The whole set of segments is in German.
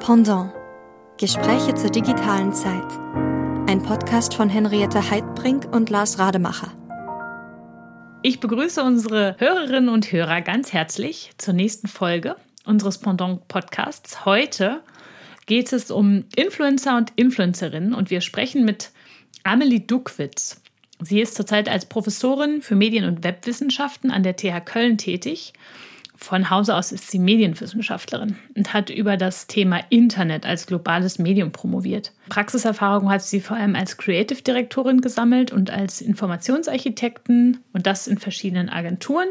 Pendant. Gespräche zur digitalen Zeit. Ein Podcast von Henriette Heidbrink und Lars Rademacher. Ich begrüße unsere Hörerinnen und Hörer ganz herzlich zur nächsten Folge unseres Pendant Podcasts. Heute geht es um Influencer und Influencerinnen und wir sprechen mit Amelie Duckwitz. Sie ist zurzeit als Professorin für Medien- und Webwissenschaften an der TH Köln tätig von Hause aus ist sie Medienwissenschaftlerin und hat über das Thema Internet als globales Medium promoviert. Praxiserfahrung hat sie vor allem als Creative Direktorin gesammelt und als Informationsarchitektin und das in verschiedenen Agenturen.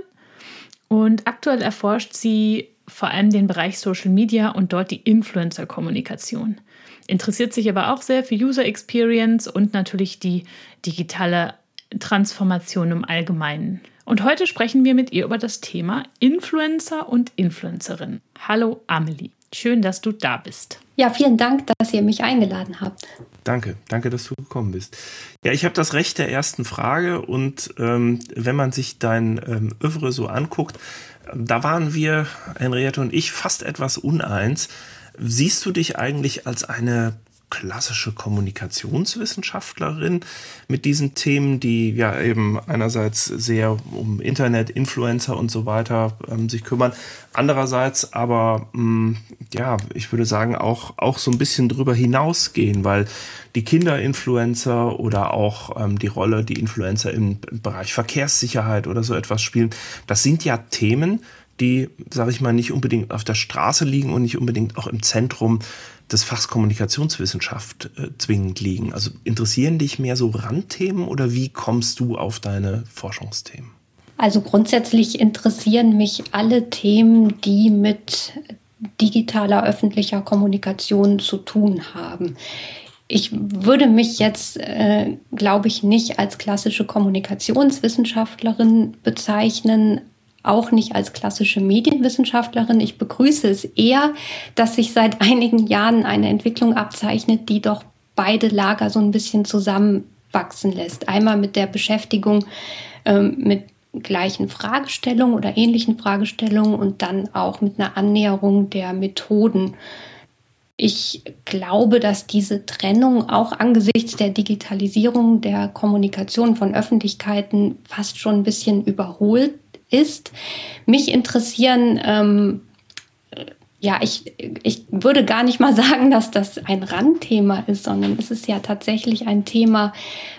Und aktuell erforscht sie vor allem den Bereich Social Media und dort die Influencer-Kommunikation. Interessiert sich aber auch sehr für User Experience und natürlich die digitale Transformation im Allgemeinen. Und heute sprechen wir mit ihr über das Thema Influencer und Influencerin. Hallo Amelie, schön, dass du da bist. Ja, vielen Dank, dass ihr mich eingeladen habt. Danke, danke, dass du gekommen bist. Ja, ich habe das Recht der ersten Frage und ähm, wenn man sich dein ähm, Övre so anguckt, da waren wir, Henriette und ich, fast etwas uneins. Siehst du dich eigentlich als eine klassische Kommunikationswissenschaftlerin mit diesen Themen, die ja eben einerseits sehr um Internet, Influencer und so weiter ähm, sich kümmern, andererseits aber mh, mm, ja, ich würde sagen auch auch so ein bisschen drüber hinausgehen, weil die Kinderinfluencer oder auch ähm, die Rolle, die Influencer im, im Bereich Verkehrssicherheit oder so etwas spielen, das sind ja Themen, die, sage ich mal, nicht unbedingt auf der Straße liegen und nicht unbedingt auch im Zentrum des Fachs Kommunikationswissenschaft äh, zwingend liegen. Also interessieren dich mehr so Randthemen oder wie kommst du auf deine Forschungsthemen? Also grundsätzlich interessieren mich alle Themen, die mit digitaler öffentlicher Kommunikation zu tun haben. Ich würde mich jetzt, äh, glaube ich, nicht als klassische Kommunikationswissenschaftlerin bezeichnen, auch nicht als klassische Medienwissenschaftlerin. Ich begrüße es eher, dass sich seit einigen Jahren eine Entwicklung abzeichnet, die doch beide Lager so ein bisschen zusammenwachsen lässt. Einmal mit der Beschäftigung ähm, mit gleichen Fragestellungen oder ähnlichen Fragestellungen und dann auch mit einer Annäherung der Methoden. Ich glaube, dass diese Trennung auch angesichts der Digitalisierung der Kommunikation von Öffentlichkeiten fast schon ein bisschen überholt ist. Mich interessieren, ähm, ja, ich, ich würde gar nicht mal sagen, dass das ein Randthema ist, sondern es ist ja tatsächlich ein Thema,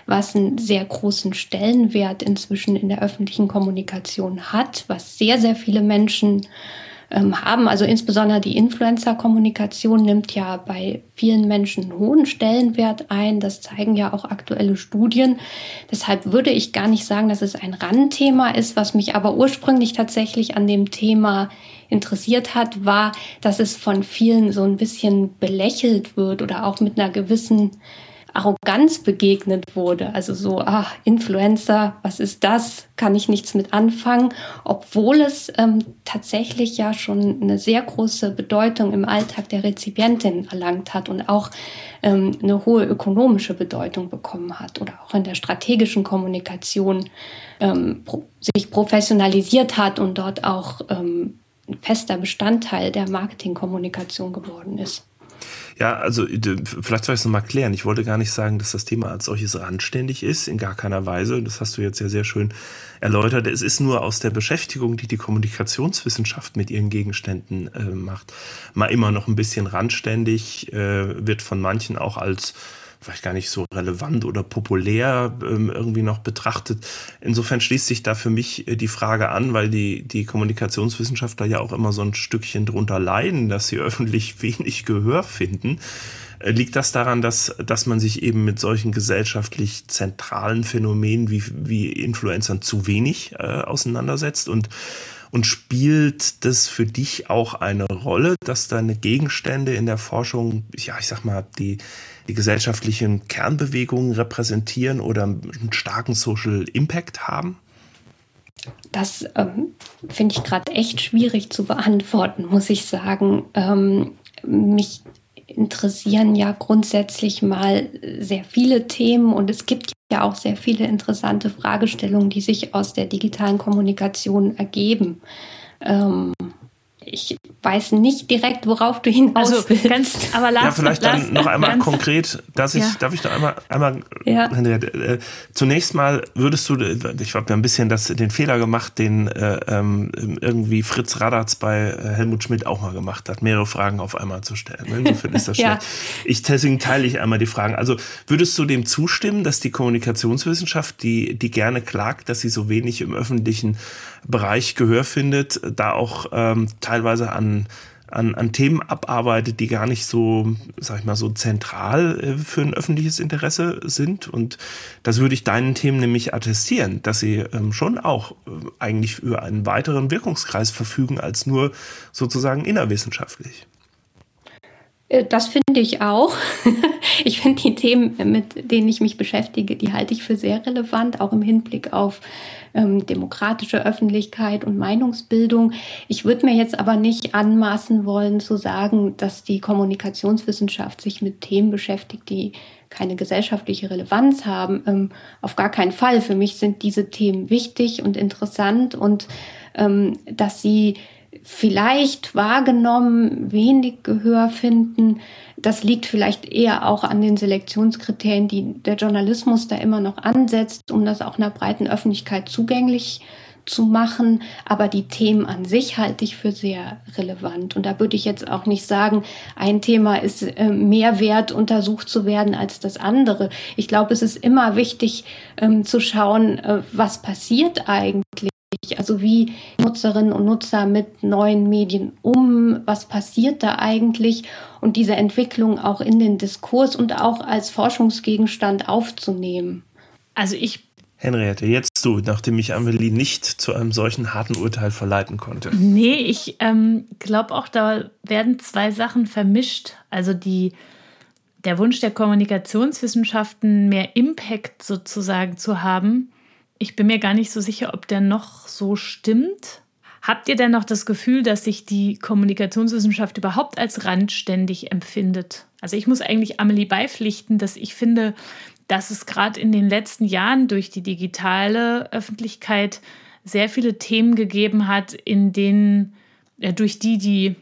was einen sehr großen Stellenwert inzwischen in der öffentlichen Kommunikation hat, was sehr, sehr viele Menschen ähm, haben. Also insbesondere die Influencer-Kommunikation nimmt ja bei vielen Menschen einen hohen Stellenwert ein. Das zeigen ja auch aktuelle Studien. Deshalb würde ich gar nicht sagen, dass es ein Randthema ist. Was mich aber ursprünglich tatsächlich an dem Thema interessiert hat, war, dass es von vielen so ein bisschen belächelt wird oder auch mit einer gewissen Arroganz begegnet wurde. Also so, ah, Influencer, was ist das? Kann ich nichts mit anfangen, obwohl es ähm, tatsächlich ja schon eine sehr große Bedeutung im Alltag der Rezipientin erlangt hat und auch ähm, eine hohe ökonomische Bedeutung bekommen hat oder auch in der strategischen Kommunikation ähm, pro sich professionalisiert hat und dort auch ähm, ein fester Bestandteil der Marketingkommunikation geworden ist. Ja, also vielleicht soll ich es nochmal klären. Ich wollte gar nicht sagen, dass das Thema als solches randständig ist, in gar keiner Weise. Das hast du jetzt ja sehr schön erläutert. Es ist nur aus der Beschäftigung, die die Kommunikationswissenschaft mit ihren Gegenständen äh, macht, mal immer noch ein bisschen randständig, äh, wird von manchen auch als vielleicht gar nicht so relevant oder populär ähm, irgendwie noch betrachtet. Insofern schließt sich da für mich äh, die Frage an, weil die, die Kommunikationswissenschaftler ja auch immer so ein Stückchen drunter leiden, dass sie öffentlich wenig Gehör finden. Äh, liegt das daran, dass, dass man sich eben mit solchen gesellschaftlich zentralen Phänomenen wie, wie Influencern zu wenig äh, auseinandersetzt und und spielt das für dich auch eine Rolle, dass deine Gegenstände in der Forschung, ja, ich sag mal, die, die gesellschaftlichen Kernbewegungen repräsentieren oder einen starken Social Impact haben? Das ähm, finde ich gerade echt schwierig zu beantworten, muss ich sagen. Ähm, mich interessieren ja grundsätzlich mal sehr viele Themen und es gibt ja auch sehr viele interessante Fragestellungen, die sich aus der digitalen Kommunikation ergeben. Ähm, ich weiß nicht direkt, worauf du hinaus also, willst. Ganz, aber lass, ja, vielleicht dann noch einmal konkret, dass ich, ja. darf ich noch einmal, einmal ja. äh, zunächst mal würdest du, ich habe ja ein bisschen das, den Fehler gemacht, den äh, ähm, irgendwie Fritz Radatz bei äh, Helmut Schmidt auch mal gemacht hat, mehrere Fragen auf einmal zu stellen. Insofern ist das ja. schlecht. Ich, deswegen teile ich einmal die Fragen. Also würdest du dem zustimmen, dass die Kommunikationswissenschaft, die, die gerne klagt, dass sie so wenig im öffentlichen Bereich Gehör findet, da auch ähm, teilweise an an, an Themen abarbeitet, die gar nicht so, sag ich mal, so zentral äh, für ein öffentliches Interesse sind. Und das würde ich deinen Themen nämlich attestieren, dass sie ähm, schon auch äh, eigentlich über einen weiteren Wirkungskreis verfügen als nur sozusagen innerwissenschaftlich. Äh, das finde ich auch. Ich finde die Themen, mit denen ich mich beschäftige, die halte ich für sehr relevant, auch im Hinblick auf ähm, demokratische Öffentlichkeit und Meinungsbildung. Ich würde mir jetzt aber nicht anmaßen wollen zu sagen, dass die Kommunikationswissenschaft sich mit Themen beschäftigt, die keine gesellschaftliche Relevanz haben. Ähm, auf gar keinen Fall. Für mich sind diese Themen wichtig und interessant und ähm, dass sie vielleicht wahrgenommen wenig Gehör finden. Das liegt vielleicht eher auch an den Selektionskriterien, die der Journalismus da immer noch ansetzt, um das auch einer breiten Öffentlichkeit zugänglich zu machen. Aber die Themen an sich halte ich für sehr relevant. Und da würde ich jetzt auch nicht sagen, ein Thema ist äh, mehr wert, untersucht zu werden als das andere. Ich glaube, es ist immer wichtig ähm, zu schauen, äh, was passiert eigentlich also wie Nutzerinnen und Nutzer mit neuen Medien um, was passiert da eigentlich und diese Entwicklung auch in den Diskurs und auch als Forschungsgegenstand aufzunehmen. Also ich Henriette, jetzt du, nachdem ich Amelie nicht zu einem solchen harten Urteil verleiten konnte. Nee, ich ähm, glaube auch, da werden zwei Sachen vermischt. Also die, der Wunsch der Kommunikationswissenschaften, mehr Impact sozusagen zu haben ich bin mir gar nicht so sicher, ob der noch so stimmt. Habt ihr denn noch das Gefühl, dass sich die Kommunikationswissenschaft überhaupt als randständig empfindet? Also ich muss eigentlich Amelie beipflichten, dass ich finde, dass es gerade in den letzten Jahren durch die digitale Öffentlichkeit sehr viele Themen gegeben hat, in denen äh, durch die, die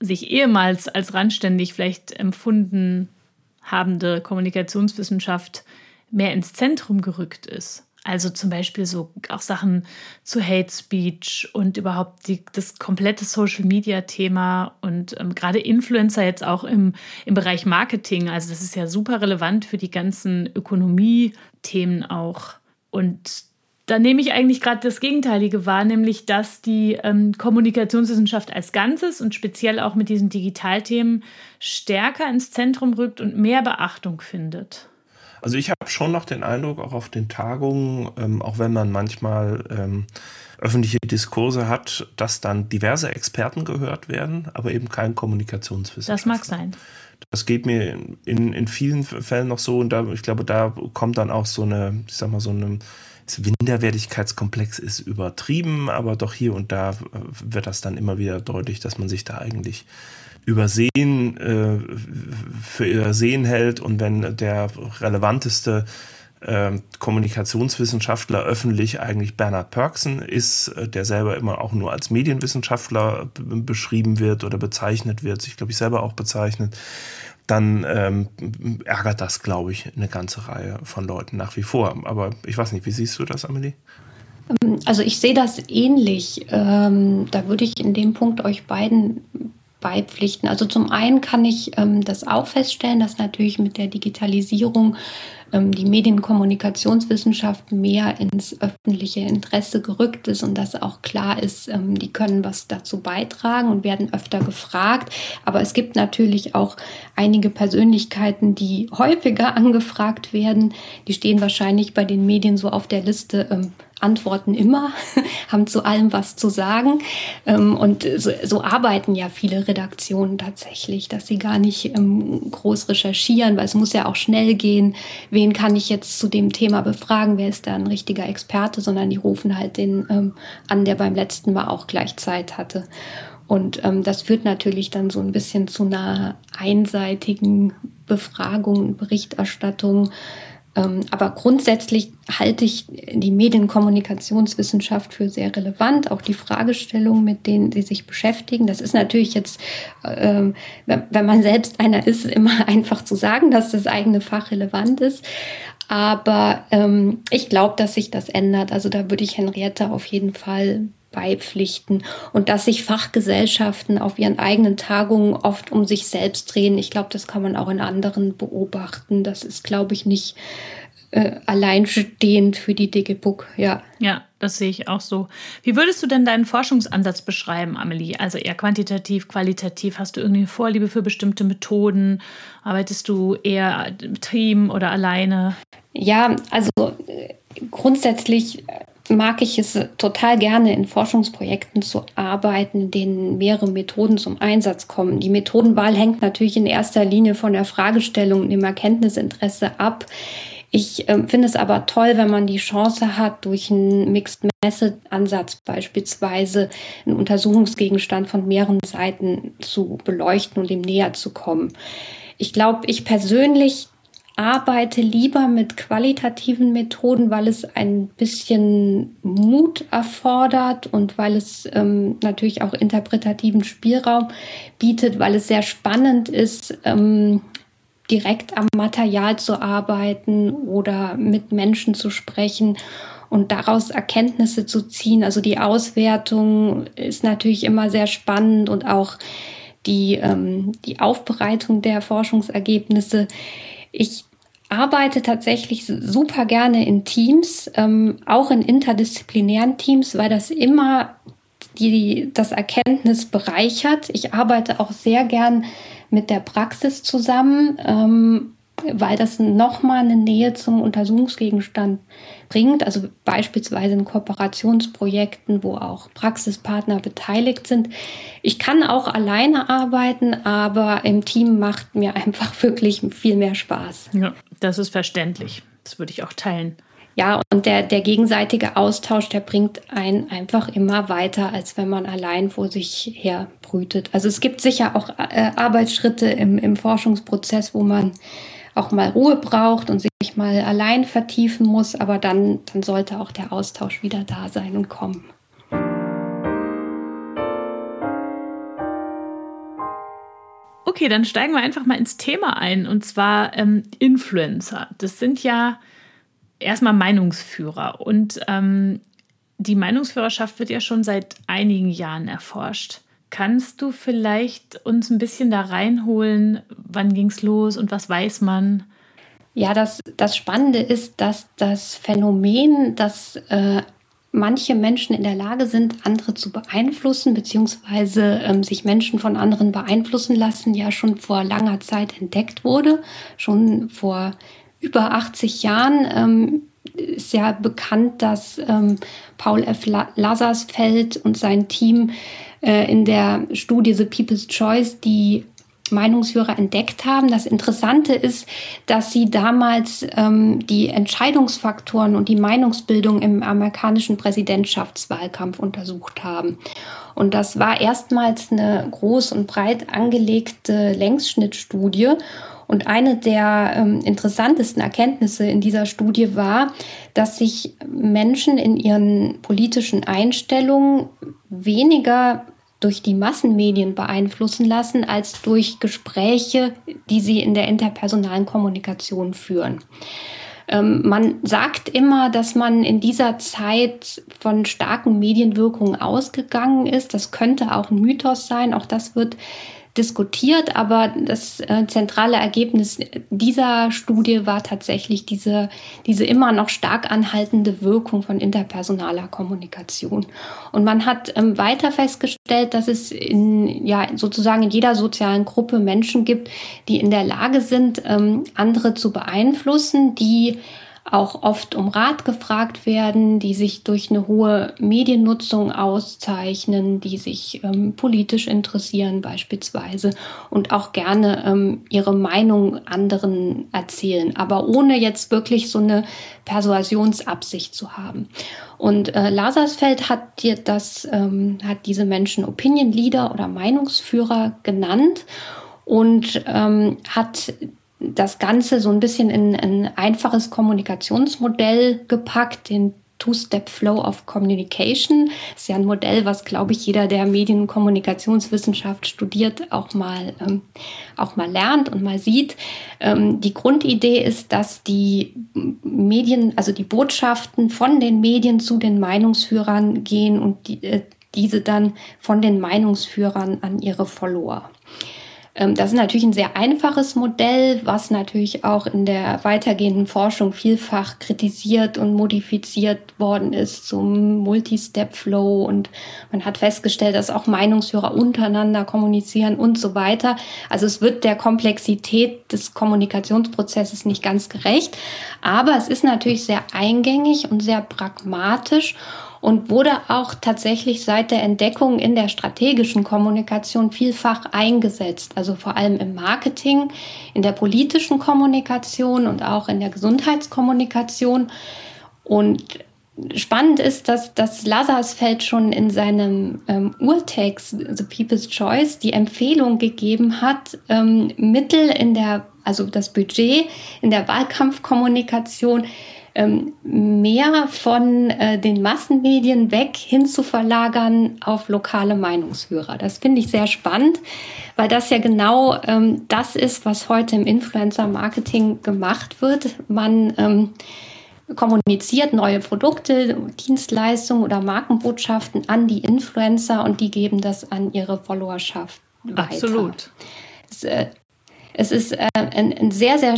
sich ehemals als randständig vielleicht empfunden habende Kommunikationswissenschaft mehr ins Zentrum gerückt ist. Also zum Beispiel so auch Sachen zu Hate Speech und überhaupt die, das komplette Social Media Thema und ähm, gerade Influencer jetzt auch im, im Bereich Marketing. Also das ist ja super relevant für die ganzen Ökonomie-Themen auch. Und da nehme ich eigentlich gerade das Gegenteilige wahr, nämlich dass die ähm, Kommunikationswissenschaft als Ganzes und speziell auch mit diesen Digitalthemen stärker ins Zentrum rückt und mehr Beachtung findet. Also ich habe schon noch den Eindruck, auch auf den Tagungen, ähm, auch wenn man manchmal ähm, öffentliche Diskurse hat, dass dann diverse Experten gehört werden, aber eben kein Kommunikationswissenschaftler. Das mag sein. Das geht mir in, in vielen Fällen noch so und da, ich glaube, da kommt dann auch so eine, ich sag mal, so eine Minderwertigkeitskomplex ist übertrieben, aber doch hier und da äh, wird das dann immer wieder deutlich, dass man sich da eigentlich übersehen, äh, für übersehen hält und wenn der relevanteste äh, Kommunikationswissenschaftler öffentlich eigentlich Bernhard Pörksen ist, äh, der selber immer auch nur als Medienwissenschaftler beschrieben wird oder bezeichnet wird, sich glaube ich selber auch bezeichnet, dann ähm, ärgert das, glaube ich, eine ganze Reihe von Leuten nach wie vor. Aber ich weiß nicht, wie siehst du das, Amelie? Ähm, also ich sehe das ähnlich. Ähm, da würde ich in dem Punkt euch beiden beipflichten. Also zum einen kann ich ähm, das auch feststellen, dass natürlich mit der Digitalisierung ähm, die Medienkommunikationswissenschaft mehr ins öffentliche Interesse gerückt ist und dass auch klar ist, ähm, die können was dazu beitragen und werden öfter gefragt. Aber es gibt natürlich auch einige Persönlichkeiten, die häufiger angefragt werden. Die stehen wahrscheinlich bei den Medien so auf der Liste ähm, antworten immer, haben zu allem was zu sagen. Ähm, und so, so, arbeiten ja viele Redaktionen tatsächlich, dass sie gar nicht ähm, groß recherchieren, weil es muss ja auch schnell gehen. Wen kann ich jetzt zu dem Thema befragen? Wer ist da ein richtiger Experte? Sondern die rufen halt den ähm, an, der beim letzten Mal auch gleich Zeit hatte. Und ähm, das führt natürlich dann so ein bisschen zu einer einseitigen Befragung, Berichterstattung aber grundsätzlich halte ich die Medienkommunikationswissenschaft für sehr relevant. Auch die Fragestellungen, mit denen sie sich beschäftigen. Das ist natürlich jetzt, ähm, wenn man selbst einer ist, immer einfach zu sagen, dass das eigene Fach relevant ist. Aber ähm, ich glaube, dass sich das ändert. Also da würde ich Henriette auf jeden Fall beipflichten und dass sich Fachgesellschaften auf ihren eigenen Tagungen oft um sich selbst drehen. Ich glaube, das kann man auch in anderen beobachten. Das ist, glaube ich, nicht äh, alleinstehend für die DGBUK, ja. Ja, das sehe ich auch so. Wie würdest du denn deinen Forschungsansatz beschreiben, Amelie? Also eher quantitativ, qualitativ? Hast du irgendwie eine Vorliebe für bestimmte Methoden? Arbeitest du eher im Team oder alleine? Ja, also äh, grundsätzlich mag ich es total gerne, in Forschungsprojekten zu arbeiten, in denen mehrere Methoden zum Einsatz kommen. Die Methodenwahl hängt natürlich in erster Linie von der Fragestellung und dem Erkenntnisinteresse ab. Ich äh, finde es aber toll, wenn man die Chance hat, durch einen Mixed Method Ansatz beispielsweise einen Untersuchungsgegenstand von mehreren Seiten zu beleuchten und ihm näher zu kommen. Ich glaube, ich persönlich arbeite lieber mit qualitativen Methoden, weil es ein bisschen Mut erfordert und weil es ähm, natürlich auch interpretativen Spielraum bietet, weil es sehr spannend ist, ähm, direkt am Material zu arbeiten oder mit Menschen zu sprechen und daraus Erkenntnisse zu ziehen. Also die Auswertung ist natürlich immer sehr spannend und auch die, ähm, die Aufbereitung der Forschungsergebnisse. Ich arbeite tatsächlich super gerne in Teams, ähm, auch in interdisziplinären Teams, weil das immer die, das Erkenntnis bereichert. Ich arbeite auch sehr gern mit der Praxis zusammen, ähm, weil das nochmal eine Nähe zum Untersuchungsgegenstand bringt. Also beispielsweise in Kooperationsprojekten, wo auch Praxispartner beteiligt sind. Ich kann auch alleine arbeiten, aber im Team macht mir einfach wirklich viel mehr Spaß. Ja, das ist verständlich. Das würde ich auch teilen. Ja, und der, der gegenseitige Austausch, der bringt einen einfach immer weiter, als wenn man allein vor sich her brütet. Also es gibt sicher auch äh, Arbeitsschritte im, im Forschungsprozess, wo man auch mal Ruhe braucht und sich mal allein vertiefen muss, aber dann, dann sollte auch der Austausch wieder da sein und kommen. Okay, dann steigen wir einfach mal ins Thema ein und zwar ähm, Influencer. Das sind ja erstmal Meinungsführer und ähm, die Meinungsführerschaft wird ja schon seit einigen Jahren erforscht. Kannst du vielleicht uns ein bisschen da reinholen, wann ging es los und was weiß man? Ja, das, das Spannende ist, dass das Phänomen, dass äh, manche Menschen in der Lage sind, andere zu beeinflussen, beziehungsweise ähm, sich Menschen von anderen beeinflussen lassen, ja schon vor langer Zeit entdeckt wurde. Schon vor über 80 Jahren ähm, ist ja bekannt, dass ähm, Paul F. Lazarsfeld und sein Team äh, in der Studie The People's Choice die Meinungsführer entdeckt haben. Das Interessante ist, dass sie damals ähm, die Entscheidungsfaktoren und die Meinungsbildung im amerikanischen Präsidentschaftswahlkampf untersucht haben. Und das war erstmals eine groß und breit angelegte Längsschnittstudie. Und eine der ähm, interessantesten Erkenntnisse in dieser Studie war, dass sich Menschen in ihren politischen Einstellungen weniger durch die Massenmedien beeinflussen lassen als durch Gespräche, die sie in der interpersonalen Kommunikation führen. Ähm, man sagt immer, dass man in dieser Zeit von starken Medienwirkungen ausgegangen ist. Das könnte auch ein Mythos sein. Auch das wird diskutiert, aber das äh, zentrale Ergebnis dieser Studie war tatsächlich diese, diese immer noch stark anhaltende Wirkung von interpersonaler Kommunikation. Und man hat ähm, weiter festgestellt, dass es in, ja, sozusagen in jeder sozialen Gruppe Menschen gibt, die in der Lage sind, ähm, andere zu beeinflussen, die auch oft um Rat gefragt werden, die sich durch eine hohe Mediennutzung auszeichnen, die sich ähm, politisch interessieren beispielsweise und auch gerne ähm, ihre Meinung anderen erzählen, aber ohne jetzt wirklich so eine Persuasionsabsicht zu haben. Und äh, Lasersfeld hat dir das, ähm, hat diese Menschen Opinion Leader oder Meinungsführer genannt und ähm, hat das Ganze so ein bisschen in ein einfaches Kommunikationsmodell gepackt, den Two-Step-Flow of Communication. Das ist ja ein Modell, was, glaube ich, jeder, der Medien- und Kommunikationswissenschaft studiert, auch mal, ähm, auch mal lernt und mal sieht. Ähm, die Grundidee ist, dass die Medien, also die Botschaften von den Medien zu den Meinungsführern gehen und die, äh, diese dann von den Meinungsführern an ihre Follower. Ähm, das ist natürlich ein sehr einfaches Modell, was natürlich auch in der weitergehenden Forschung vielfach kritisiert und modifiziert worden ist zum Multi-Step-Flow. Und man hat festgestellt, dass auch Meinungsführer untereinander kommunizieren und so weiter. Also es wird der Komplexität des Kommunikationsprozesses nicht ganz gerecht, aber es ist natürlich sehr eingängig und sehr pragmatisch und wurde auch tatsächlich seit der Entdeckung in der strategischen Kommunikation vielfach eingesetzt. Also vor allem im Marketing, in der politischen Kommunikation und auch in der Gesundheitskommunikation. Und spannend ist, dass, dass Lazarsfeld schon in seinem ähm, Urtext The People's Choice die Empfehlung gegeben hat, ähm, Mittel in der, also das Budget in der Wahlkampfkommunikation ähm, mehr von äh, den Massenmedien weg hin zu verlagern auf lokale Meinungsführer. Das finde ich sehr spannend, weil das ja genau ähm, das ist, was heute im Influencer-Marketing gemacht wird. Man ähm, kommuniziert neue Produkte, Dienstleistungen oder Markenbotschaften an die Influencer und die geben das an ihre Followerschaft weiter. Absolut. Äh, es ist äh, eine sehr, sehr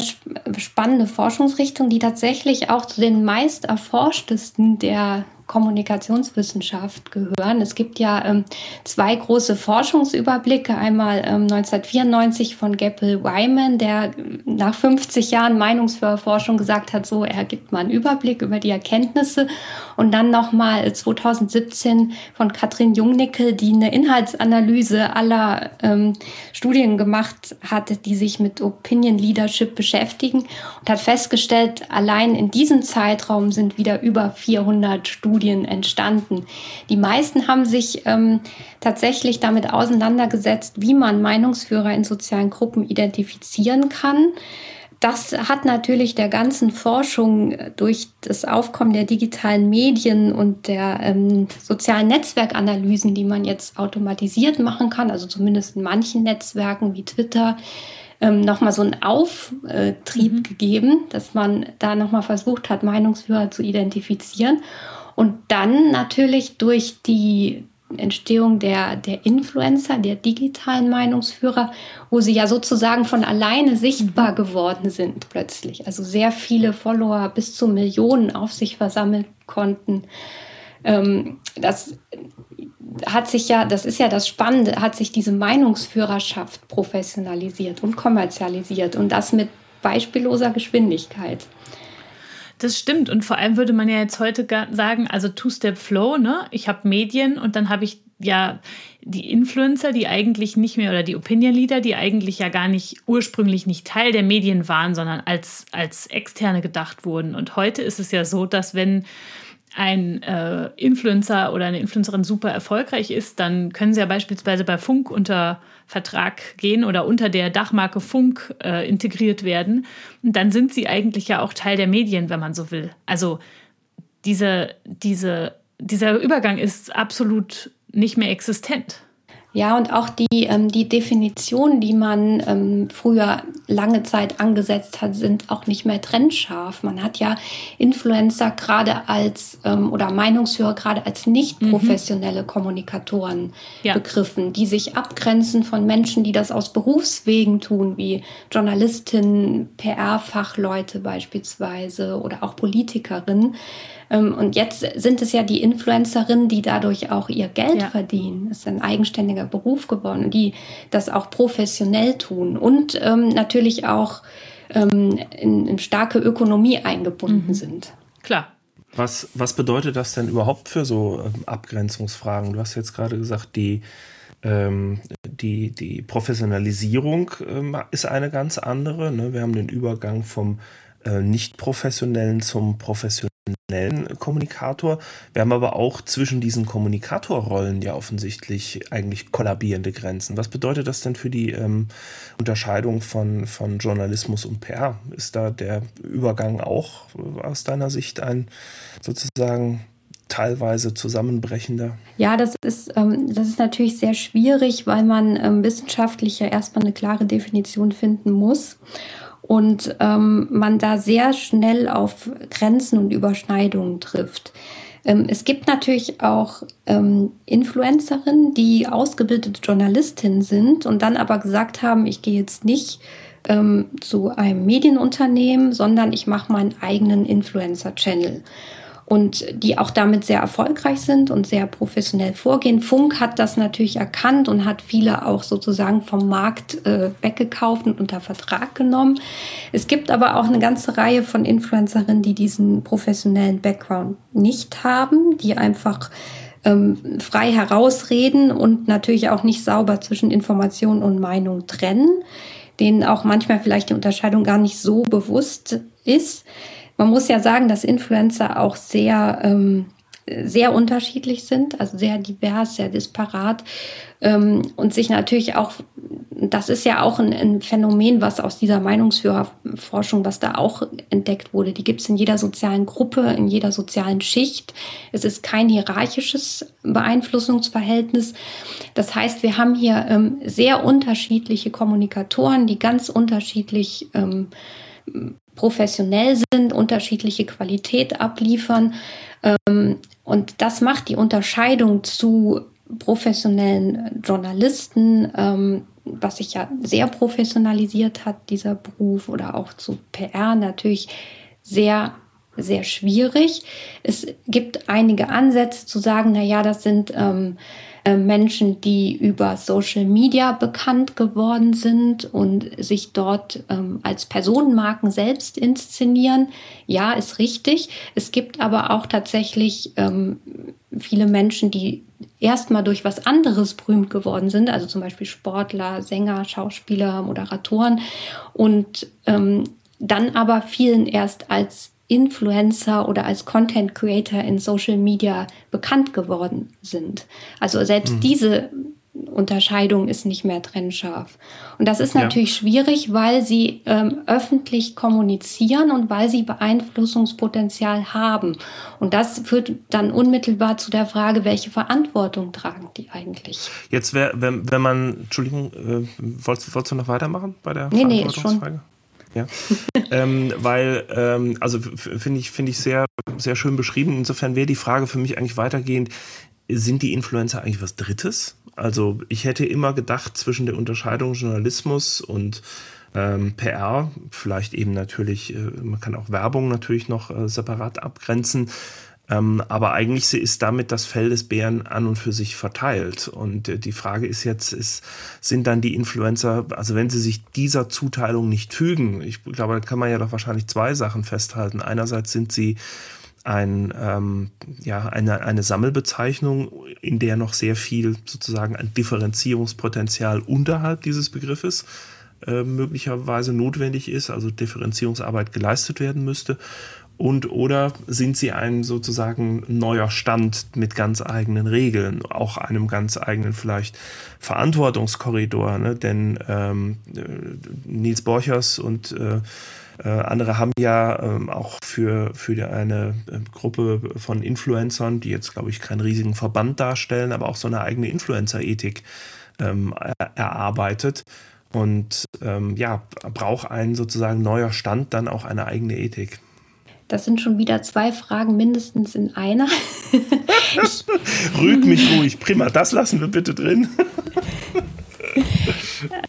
spannende Forschungsrichtung, die tatsächlich auch zu den meist erforschtesten der Kommunikationswissenschaft gehören. Es gibt ja ähm, zwei große Forschungsüberblicke. Einmal ähm, 1994 von Geppel Wyman, der nach 50 Jahren Meinungsforschung gesagt hat, so er gibt mal einen Überblick über die Erkenntnisse. Und dann nochmal 2017 von Katrin Jungnickel, die eine Inhaltsanalyse aller ähm, Studien gemacht hat, die sich mit Opinion Leadership beschäftigen und hat festgestellt, allein in diesem Zeitraum sind wieder über 400 Studien Studien entstanden. Die meisten haben sich ähm, tatsächlich damit auseinandergesetzt, wie man Meinungsführer in sozialen Gruppen identifizieren kann. Das hat natürlich der ganzen Forschung durch das Aufkommen der digitalen Medien und der ähm, sozialen Netzwerkanalysen, die man jetzt automatisiert machen kann, also zumindest in manchen Netzwerken wie Twitter, ähm, nochmal so einen Auftrieb mhm. gegeben, dass man da nochmal versucht hat, Meinungsführer zu identifizieren. Und dann natürlich durch die Entstehung der, der Influencer, der digitalen Meinungsführer, wo sie ja sozusagen von alleine sichtbar geworden sind plötzlich. Also sehr viele Follower bis zu Millionen auf sich versammeln konnten. Ähm, das hat sich ja, das ist ja das Spannende, hat sich diese Meinungsführerschaft professionalisiert und kommerzialisiert und das mit beispielloser Geschwindigkeit. Das stimmt. Und vor allem würde man ja jetzt heute sagen, also Two-Step-Flow, ne? Ich habe Medien und dann habe ich ja die Influencer, die eigentlich nicht mehr, oder die Opinion Leader, die eigentlich ja gar nicht ursprünglich nicht Teil der Medien waren, sondern als, als externe gedacht wurden. Und heute ist es ja so, dass wenn ein äh, Influencer oder eine Influencerin super erfolgreich ist, dann können sie ja beispielsweise bei Funk unter Vertrag gehen oder unter der Dachmarke Funk äh, integriert werden. Und dann sind sie eigentlich ja auch Teil der Medien, wenn man so will. Also diese, diese, dieser Übergang ist absolut nicht mehr existent. Ja, und auch die, ähm, die Definitionen, die man ähm, früher lange Zeit angesetzt hat, sind auch nicht mehr trennscharf. Man hat ja Influencer gerade als ähm, oder Meinungsführer gerade als nicht mhm. professionelle mhm. Kommunikatoren ja. begriffen, die sich abgrenzen von Menschen, die das aus Berufswegen tun, wie Journalistinnen, PR-Fachleute beispielsweise oder auch Politikerinnen. Ähm, und jetzt sind es ja die Influencerinnen, die dadurch auch ihr Geld ja. verdienen. Das ist ein eigenständiger Beruf geworden, die das auch professionell tun und ähm, natürlich auch ähm, in, in, starke Ökonomie eingebunden mhm. sind. Klar. Was, was bedeutet das denn überhaupt für so ähm, Abgrenzungsfragen? Du hast jetzt gerade gesagt, die, ähm, die, die Professionalisierung ähm, ist eine ganz andere. Ne? Wir haben den Übergang vom äh, nicht professionellen zum professionellen Kommunikator. Wir haben aber auch zwischen diesen Kommunikatorrollen ja offensichtlich eigentlich kollabierende Grenzen. Was bedeutet das denn für die ähm, Unterscheidung von, von Journalismus und PR? Ist da der Übergang auch aus deiner Sicht ein sozusagen teilweise zusammenbrechender? Ja, das ist, ähm, das ist natürlich sehr schwierig, weil man ähm, wissenschaftlich ja erstmal eine klare Definition finden muss und ähm, man da sehr schnell auf Grenzen und Überschneidungen trifft. Ähm, es gibt natürlich auch ähm, Influencerinnen, die ausgebildete Journalistinnen sind und dann aber gesagt haben, ich gehe jetzt nicht ähm, zu einem Medienunternehmen, sondern ich mache meinen eigenen Influencer-Channel und die auch damit sehr erfolgreich sind und sehr professionell vorgehen. Funk hat das natürlich erkannt und hat viele auch sozusagen vom Markt äh, weggekauft und unter Vertrag genommen. Es gibt aber auch eine ganze Reihe von Influencerinnen, die diesen professionellen Background nicht haben, die einfach ähm, frei herausreden und natürlich auch nicht sauber zwischen Information und Meinung trennen, denen auch manchmal vielleicht die Unterscheidung gar nicht so bewusst ist. Man muss ja sagen, dass Influencer auch sehr, ähm, sehr unterschiedlich sind, also sehr divers, sehr disparat ähm, und sich natürlich auch, das ist ja auch ein, ein Phänomen, was aus dieser Meinungsführerforschung, was da auch entdeckt wurde, die gibt es in jeder sozialen Gruppe, in jeder sozialen Schicht. Es ist kein hierarchisches Beeinflussungsverhältnis. Das heißt, wir haben hier ähm, sehr unterschiedliche Kommunikatoren, die ganz unterschiedlich ähm, professionell sind, unterschiedliche Qualität abliefern. Ähm, und das macht die Unterscheidung zu professionellen Journalisten, ähm, was sich ja sehr professionalisiert hat, dieser Beruf, oder auch zu PR natürlich sehr sehr schwierig. Es gibt einige Ansätze zu sagen, na ja, das sind ähm, äh, Menschen, die über Social Media bekannt geworden sind und sich dort ähm, als Personenmarken selbst inszenieren. Ja, ist richtig. Es gibt aber auch tatsächlich ähm, viele Menschen, die erstmal durch was anderes berühmt geworden sind, also zum Beispiel Sportler, Sänger, Schauspieler, Moderatoren und ähm, dann aber vielen erst als Influencer oder als Content Creator in Social Media bekannt geworden sind. Also selbst mhm. diese Unterscheidung ist nicht mehr trennscharf. Und das ist natürlich ja. schwierig, weil sie ähm, öffentlich kommunizieren und weil sie Beeinflussungspotenzial haben. Und das führt dann unmittelbar zu der Frage, welche Verantwortung tragen die eigentlich? Jetzt, wär, wenn, wenn man, Entschuldigung, äh, wolltest, wolltest, du noch weitermachen bei der nee, nee, ist schon. Ja, ähm, weil, ähm, also finde ich, finde ich sehr, sehr schön beschrieben. Insofern wäre die Frage für mich eigentlich weitergehend, sind die Influencer eigentlich was Drittes? Also ich hätte immer gedacht, zwischen der Unterscheidung Journalismus und ähm, PR, vielleicht eben natürlich, äh, man kann auch Werbung natürlich noch äh, separat abgrenzen, ähm, aber eigentlich ist damit das Fell des Bären an und für sich verteilt. Und äh, die Frage ist jetzt, ist, sind dann die Influencer, also wenn sie sich dieser Zuteilung nicht fügen, ich glaube, da kann man ja doch wahrscheinlich zwei Sachen festhalten. Einerseits sind sie ein, ähm, ja, eine, eine Sammelbezeichnung, in der noch sehr viel sozusagen ein Differenzierungspotenzial unterhalb dieses Begriffes äh, möglicherweise notwendig ist, also Differenzierungsarbeit geleistet werden müsste und oder sind sie ein sozusagen neuer Stand mit ganz eigenen Regeln, auch einem ganz eigenen vielleicht Verantwortungskorridor, ne? denn ähm, äh, Nils Borchers und äh, äh, andere haben ja ähm, auch für, für eine äh, Gruppe von Influencern, die jetzt, glaube ich, keinen riesigen Verband darstellen, aber auch so eine eigene Influencer-Ethik ähm, erarbeitet. Und ähm, ja, braucht ein sozusagen neuer Stand dann auch eine eigene Ethik. Das sind schon wieder zwei Fragen mindestens in einer. Rüg mich ruhig. Prima, das lassen wir bitte drin.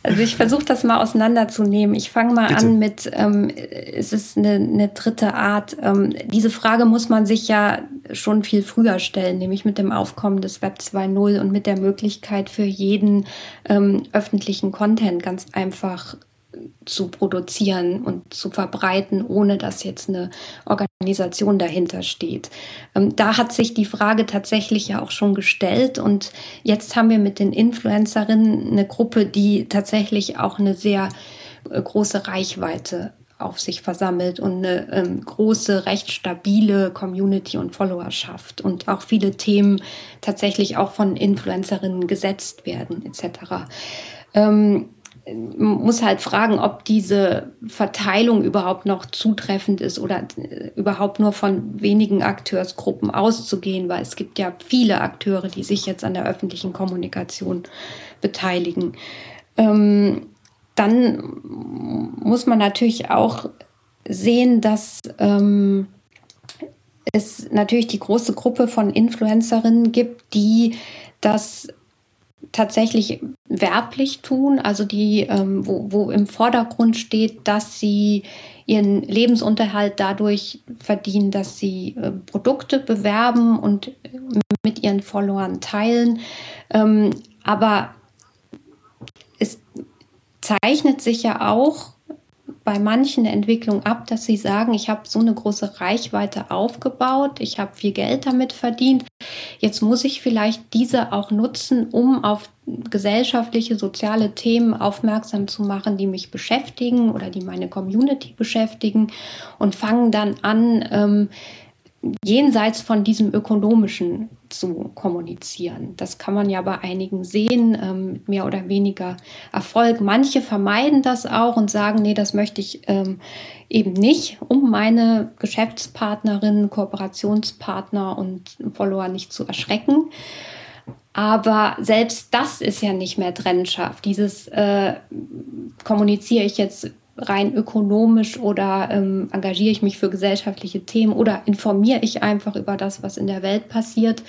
Also ich versuche das mal auseinanderzunehmen. Ich fange mal Bitte. an mit, ähm, es ist eine, eine dritte Art. Ähm, diese Frage muss man sich ja schon viel früher stellen, nämlich mit dem Aufkommen des Web 2.0 und mit der Möglichkeit für jeden ähm, öffentlichen Content ganz einfach zu produzieren und zu verbreiten, ohne dass jetzt eine Organisation dahinter steht. Ähm, da hat sich die Frage tatsächlich ja auch schon gestellt und jetzt haben wir mit den Influencerinnen eine Gruppe, die tatsächlich auch eine sehr äh, große Reichweite auf sich versammelt und eine ähm, große, recht stabile Community und Followerschaft und auch viele Themen tatsächlich auch von Influencerinnen gesetzt werden etc. Ähm, muss halt fragen, ob diese Verteilung überhaupt noch zutreffend ist oder äh, überhaupt nur von wenigen Akteursgruppen auszugehen, weil es gibt ja viele Akteure, die sich jetzt an der öffentlichen Kommunikation beteiligen. Ähm, dann muss man natürlich auch sehen, dass ähm, es natürlich die große Gruppe von Influencerinnen gibt, die das tatsächlich werblich tun, also die, ähm, wo, wo im Vordergrund steht, dass sie ihren Lebensunterhalt dadurch verdienen, dass sie äh, Produkte bewerben und äh, mit ihren Followern teilen. Ähm, aber es zeichnet sich ja auch bei manchen Entwicklungen ab, dass sie sagen, ich habe so eine große Reichweite aufgebaut, ich habe viel Geld damit verdient, jetzt muss ich vielleicht diese auch nutzen, um auf gesellschaftliche, soziale Themen aufmerksam zu machen, die mich beschäftigen oder die meine Community beschäftigen und fangen dann an, ähm, jenseits von diesem ökonomischen zu kommunizieren. Das kann man ja bei einigen sehen, ähm, mit mehr oder weniger Erfolg. Manche vermeiden das auch und sagen, nee, das möchte ich ähm, eben nicht, um meine Geschäftspartnerinnen, Kooperationspartner und Follower nicht zu erschrecken. Aber selbst das ist ja nicht mehr Trennscharf. Dieses äh, kommuniziere ich jetzt rein ökonomisch oder ähm, engagiere ich mich für gesellschaftliche Themen oder informiere ich einfach über das, was in der Welt passiert.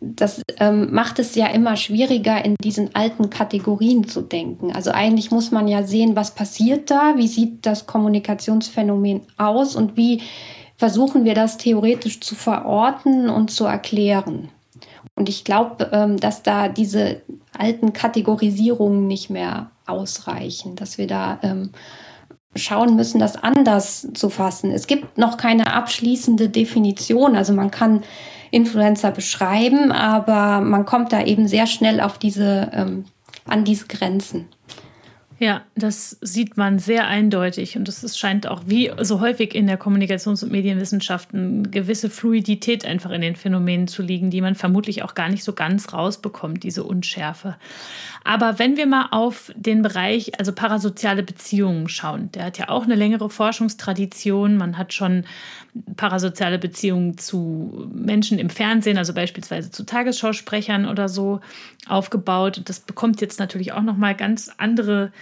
Das ähm, macht es ja immer schwieriger, in diesen alten Kategorien zu denken. Also eigentlich muss man ja sehen, was passiert da, wie sieht das Kommunikationsphänomen aus und wie versuchen wir das theoretisch zu verorten und zu erklären. Und ich glaube, ähm, dass da diese alten Kategorisierungen nicht mehr ausreichen, dass wir da ähm, schauen müssen, das anders zu fassen. Es gibt noch keine abschließende Definition. Also man kann Influencer beschreiben, aber man kommt da eben sehr schnell auf diese, ähm, an diese Grenzen. Ja, das sieht man sehr eindeutig und es scheint auch wie so häufig in der Kommunikations- und Medienwissenschaften gewisse Fluidität einfach in den Phänomenen zu liegen, die man vermutlich auch gar nicht so ganz rausbekommt, diese Unschärfe. Aber wenn wir mal auf den Bereich, also parasoziale Beziehungen schauen, der hat ja auch eine längere Forschungstradition. Man hat schon parasoziale Beziehungen zu Menschen im Fernsehen, also beispielsweise zu Tagesschausprechern oder so aufgebaut. Das bekommt jetzt natürlich auch noch mal ganz andere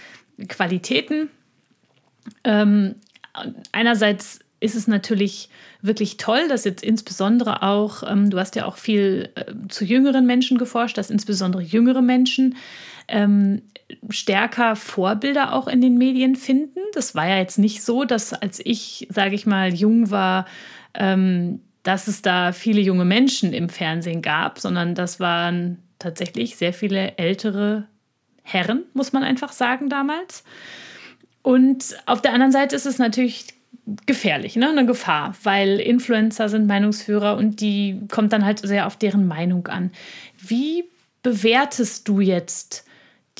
Qualitäten. Ähm, einerseits ist es natürlich wirklich toll, dass jetzt insbesondere auch, ähm, du hast ja auch viel äh, zu jüngeren Menschen geforscht, dass insbesondere jüngere Menschen ähm, stärker Vorbilder auch in den Medien finden. Das war ja jetzt nicht so, dass als ich, sage ich mal, jung war, ähm, dass es da viele junge Menschen im Fernsehen gab, sondern das waren tatsächlich sehr viele ältere Herren, muss man einfach sagen, damals. Und auf der anderen Seite ist es natürlich gefährlich, ne? eine Gefahr, weil Influencer sind Meinungsführer und die kommt dann halt sehr auf deren Meinung an. Wie bewertest du jetzt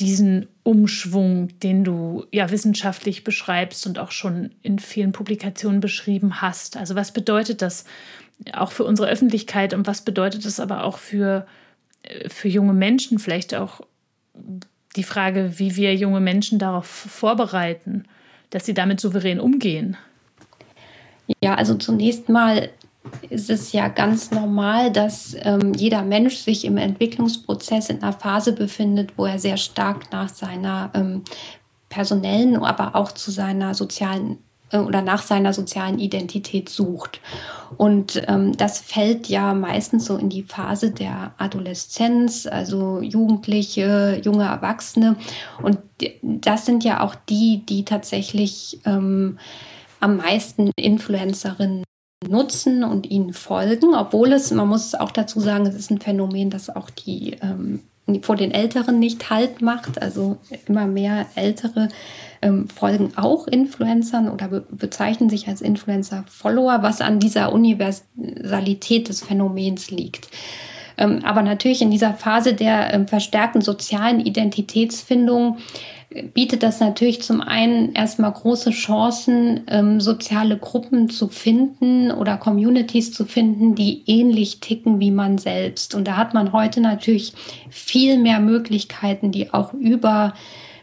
diesen Umschwung, den du ja wissenschaftlich beschreibst und auch schon in vielen Publikationen beschrieben hast? Also was bedeutet das auch für unsere Öffentlichkeit und was bedeutet das aber auch für, äh, für junge Menschen, vielleicht auch die Frage, wie wir junge Menschen darauf vorbereiten, dass sie damit souverän umgehen? Ja, also zunächst mal ist es ja ganz normal, dass ähm, jeder Mensch sich im Entwicklungsprozess in einer Phase befindet, wo er sehr stark nach seiner ähm, personellen, aber auch zu seiner sozialen äh, oder nach seiner sozialen Identität sucht. Und ähm, das fällt ja meistens so in die Phase der Adoleszenz, also Jugendliche, junge Erwachsene. Und das sind ja auch die, die tatsächlich ähm, am meisten Influencerinnen nutzen und ihnen folgen, obwohl es, man muss auch dazu sagen, es ist ein Phänomen, das auch die ähm, vor den Älteren nicht Halt macht. Also immer mehr Ältere ähm, folgen auch Influencern oder be bezeichnen sich als Influencer-Follower, was an dieser Universalität des Phänomens liegt. Ähm, aber natürlich in dieser Phase der ähm, verstärkten sozialen Identitätsfindung äh, bietet das natürlich zum einen erstmal große Chancen, ähm, soziale Gruppen zu finden oder Communities zu finden, die ähnlich ticken wie man selbst. Und da hat man heute natürlich viel mehr Möglichkeiten, die auch über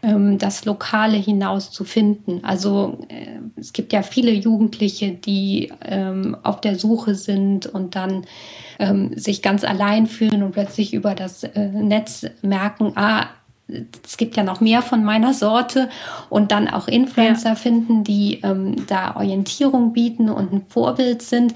das Lokale hinaus zu finden. Also äh, es gibt ja viele Jugendliche, die ähm, auf der Suche sind und dann ähm, sich ganz allein fühlen und plötzlich über das äh, Netz merken, ah, es gibt ja noch mehr von meiner Sorte und dann auch Influencer ja. finden, die ähm, da Orientierung bieten und ein Vorbild sind.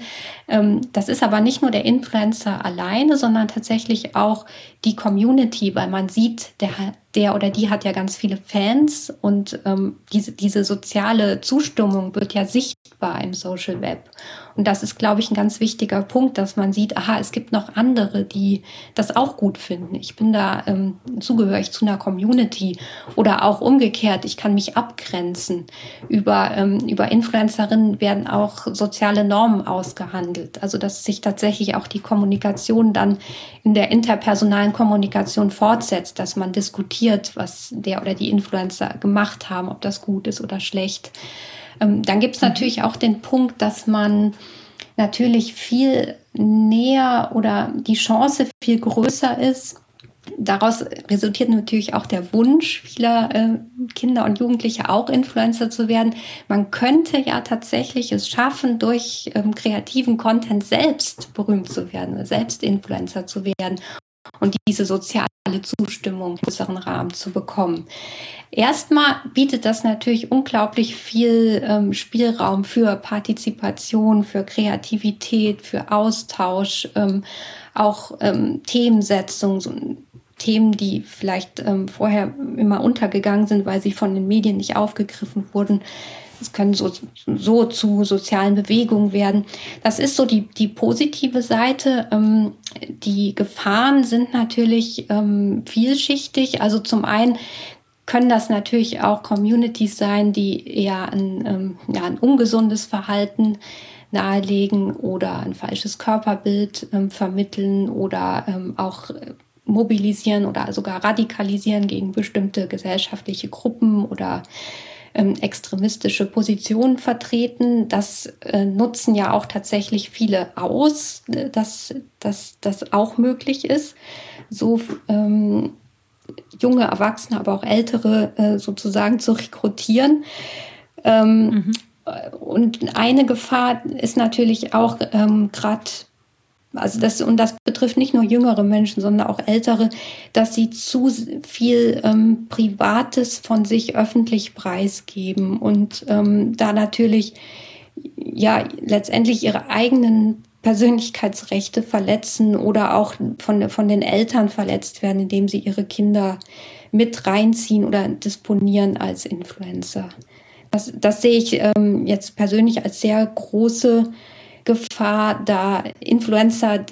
Ähm, das ist aber nicht nur der Influencer alleine, sondern tatsächlich auch die Community, weil man sieht, der, der oder die hat ja ganz viele Fans und ähm, diese, diese soziale Zustimmung wird ja sichtbar im Social Web. Und das ist, glaube ich, ein ganz wichtiger Punkt, dass man sieht, aha, es gibt noch andere, die das auch gut finden. Ich bin da ähm, zugehörig zu einer Community oder auch umgekehrt, ich kann mich abgrenzen. Über, ähm, über Influencerinnen werden auch soziale Normen ausgehandelt. Also dass sich tatsächlich auch die Kommunikation dann in der interpersonalen Kommunikation fortsetzt, dass man diskutiert, was der oder die Influencer gemacht haben, ob das gut ist oder schlecht. Ähm, dann gibt es mhm. natürlich auch den Punkt, dass man natürlich viel näher oder die Chance viel größer ist. Daraus resultiert natürlich auch der Wunsch vieler äh, Kinder und Jugendliche auch Influencer zu werden. Man könnte ja tatsächlich es schaffen, durch ähm, kreativen Content selbst berühmt zu werden, selbst Influencer zu werden und diese soziale Zustimmung im größeren Rahmen zu bekommen. Erstmal bietet das natürlich unglaublich viel ähm, Spielraum für Partizipation, für Kreativität, für Austausch, ähm, auch ähm, Themensetzung, so Themen, die vielleicht ähm, vorher immer untergegangen sind, weil sie von den Medien nicht aufgegriffen wurden. Es können so, so zu sozialen Bewegungen werden. Das ist so die, die positive Seite. Ähm, die Gefahren sind natürlich ähm, vielschichtig. Also zum einen können das natürlich auch Communities sein, die eher ein, ähm, ja, ein ungesundes Verhalten nahelegen oder ein falsches Körperbild ähm, vermitteln oder ähm, auch mobilisieren oder sogar radikalisieren gegen bestimmte gesellschaftliche Gruppen oder ähm, extremistische Positionen vertreten. Das äh, nutzen ja auch tatsächlich viele aus, äh, dass das auch möglich ist. So ähm, junge Erwachsene, aber auch ältere äh, sozusagen zu rekrutieren. Ähm, mhm. Und eine Gefahr ist natürlich auch ähm, gerade also das, und das betrifft nicht nur jüngere Menschen, sondern auch ältere, dass sie zu viel ähm, Privates von sich öffentlich preisgeben und ähm, da natürlich ja letztendlich ihre eigenen Persönlichkeitsrechte verletzen oder auch von, von den Eltern verletzt werden, indem sie ihre Kinder mit reinziehen oder disponieren als Influencer. Das, das sehe ich ähm, jetzt persönlich als sehr große Gefahr, da Influencer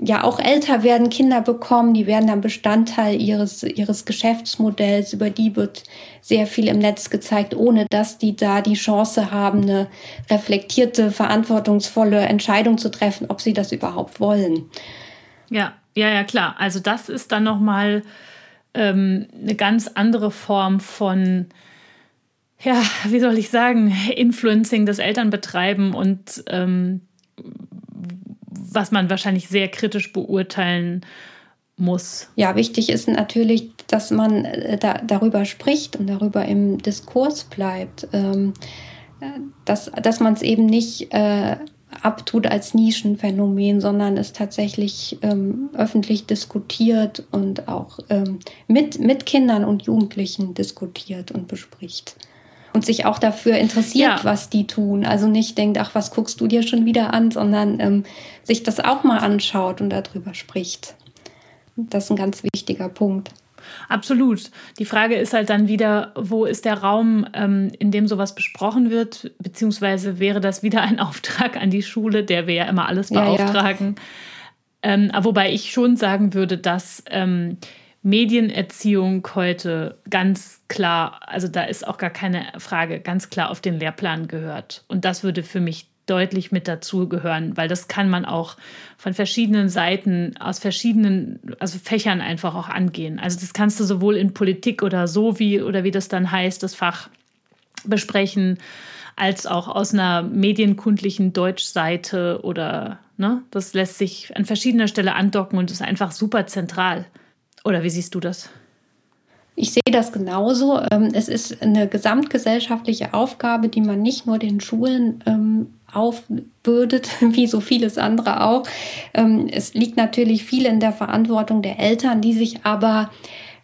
ja auch älter werden, Kinder bekommen, die werden dann Bestandteil ihres, ihres Geschäftsmodells, über die wird sehr viel im Netz gezeigt, ohne dass die da die Chance haben, eine reflektierte, verantwortungsvolle Entscheidung zu treffen, ob sie das überhaupt wollen. Ja, ja, ja, klar. Also das ist dann nochmal ähm, eine ganz andere Form von ja, wie soll ich sagen, Influencing das Elternbetreiben und ähm, was man wahrscheinlich sehr kritisch beurteilen muss. Ja, wichtig ist natürlich, dass man äh, da, darüber spricht und darüber im Diskurs bleibt. Ähm, dass dass man es eben nicht äh, abtut als Nischenphänomen, sondern es tatsächlich ähm, öffentlich diskutiert und auch ähm, mit, mit Kindern und Jugendlichen diskutiert und bespricht und sich auch dafür interessiert, ja. was die tun. Also nicht denkt, ach, was guckst du dir schon wieder an, sondern ähm, sich das auch mal anschaut und darüber spricht. Das ist ein ganz wichtiger Punkt. Absolut. Die Frage ist halt dann wieder, wo ist der Raum, ähm, in dem sowas besprochen wird, beziehungsweise wäre das wieder ein Auftrag an die Schule, der wir ja immer alles beauftragen. Ja, ja. Ähm, wobei ich schon sagen würde, dass ähm, Medienerziehung heute ganz klar, also da ist auch gar keine Frage, ganz klar auf den Lehrplan gehört. Und das würde für mich deutlich mit dazugehören, weil das kann man auch von verschiedenen Seiten, aus verschiedenen, also Fächern einfach auch angehen. Also das kannst du sowohl in Politik oder so wie, oder wie das dann heißt, das Fach besprechen, als auch aus einer medienkundlichen Deutschseite oder, ne, das lässt sich an verschiedener Stelle andocken und ist einfach super zentral. Oder wie siehst du das? Ich sehe das genauso. Ähm, es ist eine gesamtgesellschaftliche Aufgabe, die man nicht nur den Schulen ähm, aufbürdet, wie so vieles andere auch. Ähm, es liegt natürlich viel in der Verantwortung der Eltern, die sich aber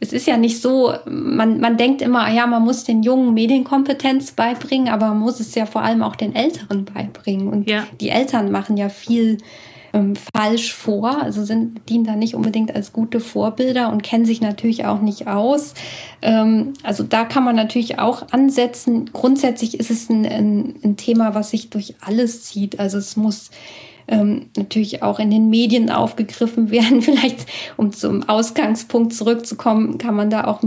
es ist ja nicht so, man, man denkt immer, ja, man muss den Jungen Medienkompetenz beibringen, aber man muss es ja vor allem auch den Älteren beibringen. Und ja. die Eltern machen ja viel ähm, falsch vor, also sind, dienen da nicht unbedingt als gute Vorbilder und kennen sich natürlich auch nicht aus. Ähm, also da kann man natürlich auch ansetzen. Grundsätzlich ist es ein, ein, ein Thema, was sich durch alles zieht. Also es muss ähm, natürlich auch in den Medien aufgegriffen werden. Vielleicht, um zum Ausgangspunkt zurückzukommen, kann man da auch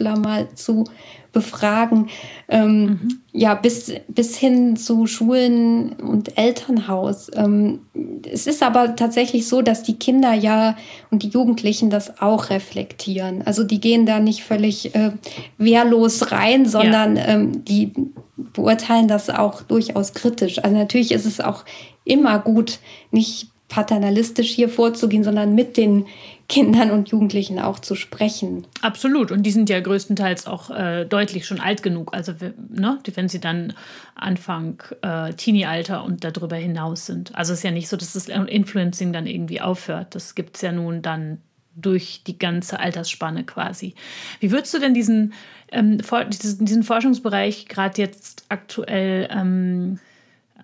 Medienkommunikationswissenschaftler mal zu befragen. Ähm, mhm. Ja, bis, bis hin zu Schulen und Elternhaus. Ähm, es ist aber tatsächlich so, dass die Kinder ja und die Jugendlichen das auch reflektieren. Also die gehen da nicht völlig äh, wehrlos rein, sondern ja. ähm, die beurteilen das auch durchaus kritisch. Also natürlich ist es auch immer gut, nicht paternalistisch hier vorzugehen, sondern mit den Kindern und Jugendlichen auch zu sprechen. Absolut. Und die sind ja größtenteils auch äh, deutlich schon alt genug. Also ne, wenn sie dann Anfang äh, Teenie-Alter und darüber hinaus sind. Also es ist ja nicht so, dass das Influencing dann irgendwie aufhört. Das gibt es ja nun dann durch die ganze Altersspanne quasi. Wie würdest du denn diesen, ähm, diesen Forschungsbereich gerade jetzt aktuell ähm,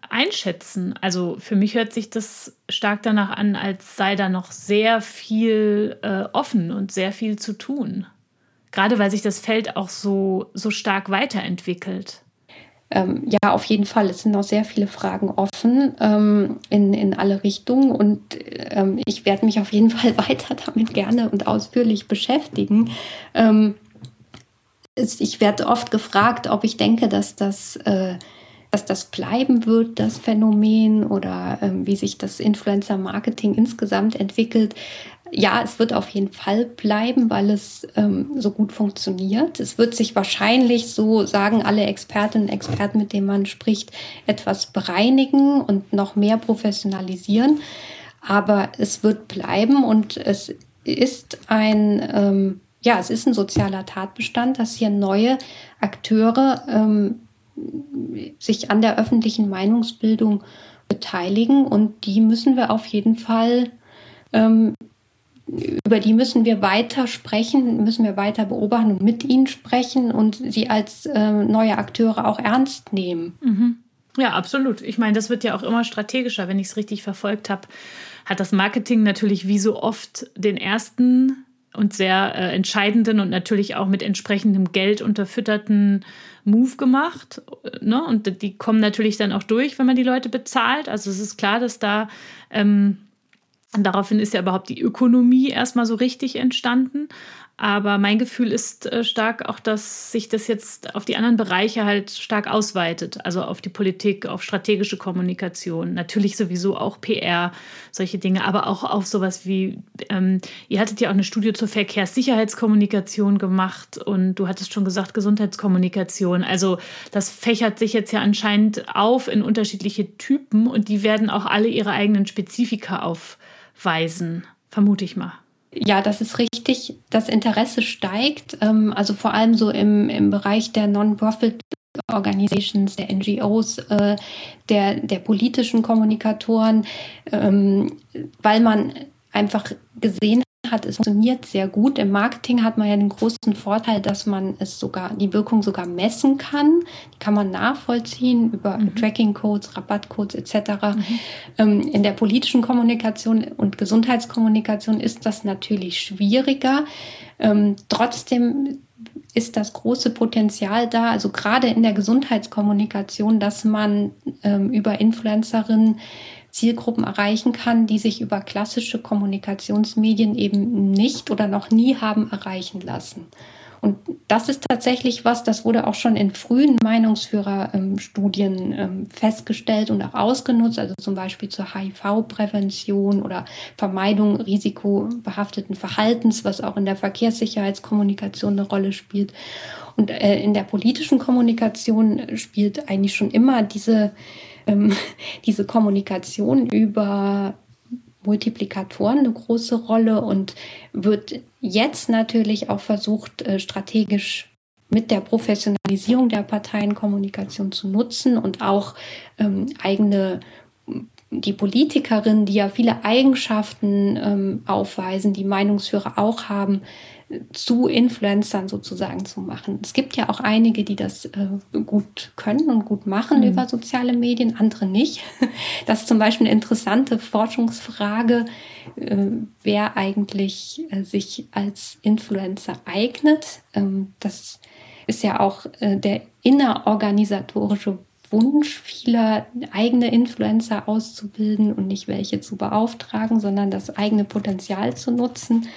einschätzen? Also für mich hört sich das stark danach an, als sei da noch sehr viel äh, offen und sehr viel zu tun. Gerade weil sich das Feld auch so, so stark weiterentwickelt. Ähm, ja, auf jeden Fall. Es sind noch sehr viele Fragen offen ähm, in, in alle Richtungen und ähm, ich werde mich auf jeden Fall weiter damit gerne und ausführlich beschäftigen. Ähm, ich werde oft gefragt, ob ich denke, dass das äh, dass das bleiben wird, das Phänomen oder ähm, wie sich das Influencer-Marketing insgesamt entwickelt. Ja, es wird auf jeden Fall bleiben, weil es ähm, so gut funktioniert. Es wird sich wahrscheinlich, so sagen alle Expertinnen und Experten, mit denen man spricht, etwas bereinigen und noch mehr professionalisieren. Aber es wird bleiben und es ist ein, ähm, ja, es ist ein sozialer Tatbestand, dass hier neue Akteure ähm, sich an der öffentlichen Meinungsbildung beteiligen und die müssen wir auf jeden Fall, ähm, über die müssen wir weiter sprechen, müssen wir weiter beobachten und mit ihnen sprechen und sie als äh, neue Akteure auch ernst nehmen. Mhm. Ja, absolut. Ich meine, das wird ja auch immer strategischer, wenn ich es richtig verfolgt habe. Hat das Marketing natürlich wie so oft den ersten und sehr äh, entscheidenden und natürlich auch mit entsprechendem Geld unterfütterten Move gemacht. Ne? Und die kommen natürlich dann auch durch, wenn man die Leute bezahlt. Also es ist klar, dass da ähm, daraufhin ist ja überhaupt die Ökonomie erstmal so richtig entstanden. Aber mein Gefühl ist äh, stark auch, dass sich das jetzt auf die anderen Bereiche halt stark ausweitet. Also auf die Politik, auf strategische Kommunikation, natürlich sowieso auch PR, solche Dinge, aber auch auf sowas wie, ähm, ihr hattet ja auch eine Studie zur Verkehrssicherheitskommunikation gemacht und du hattest schon gesagt, Gesundheitskommunikation. Also das fächert sich jetzt ja anscheinend auf in unterschiedliche Typen und die werden auch alle ihre eigenen Spezifika aufweisen, vermute ich mal. Ja, das ist richtig. Das Interesse steigt, ähm, also vor allem so im, im Bereich der Non-Profit Organizations, der NGOs, äh, der, der politischen Kommunikatoren, ähm, weil man einfach gesehen hat, es funktioniert sehr gut. Im Marketing hat man ja den großen Vorteil, dass man es sogar, die Wirkung sogar messen kann. Die kann man nachvollziehen über mhm. Tracking-Codes, Rabattcodes etc. Mhm. Ähm, in der politischen Kommunikation und Gesundheitskommunikation ist das natürlich schwieriger. Ähm, trotzdem ist das große Potenzial da, also gerade in der Gesundheitskommunikation, dass man ähm, über Influencerinnen Zielgruppen erreichen kann, die sich über klassische Kommunikationsmedien eben nicht oder noch nie haben erreichen lassen. Und das ist tatsächlich was, das wurde auch schon in frühen Meinungsführerstudien ähm, festgestellt und auch ausgenutzt, also zum Beispiel zur HIV-Prävention oder Vermeidung risikobehafteten Verhaltens, was auch in der Verkehrssicherheitskommunikation eine Rolle spielt. Und äh, in der politischen Kommunikation spielt eigentlich schon immer diese, ähm, diese Kommunikation über Multiplikatoren eine große Rolle und wird jetzt natürlich auch versucht, äh, strategisch mit der Professionalisierung der Parteienkommunikation zu nutzen und auch ähm, eigene die Politikerinnen, die ja viele Eigenschaften ähm, aufweisen, die Meinungsführer auch haben, zu Influencern sozusagen zu machen. Es gibt ja auch einige, die das äh, gut können und gut machen mhm. über soziale Medien, andere nicht. Das ist zum Beispiel eine interessante Forschungsfrage, äh, wer eigentlich äh, sich als Influencer eignet. Ähm, das ist ja auch äh, der innerorganisatorische Wunsch vieler, eigene Influencer auszubilden und nicht welche zu beauftragen, sondern das eigene Potenzial zu nutzen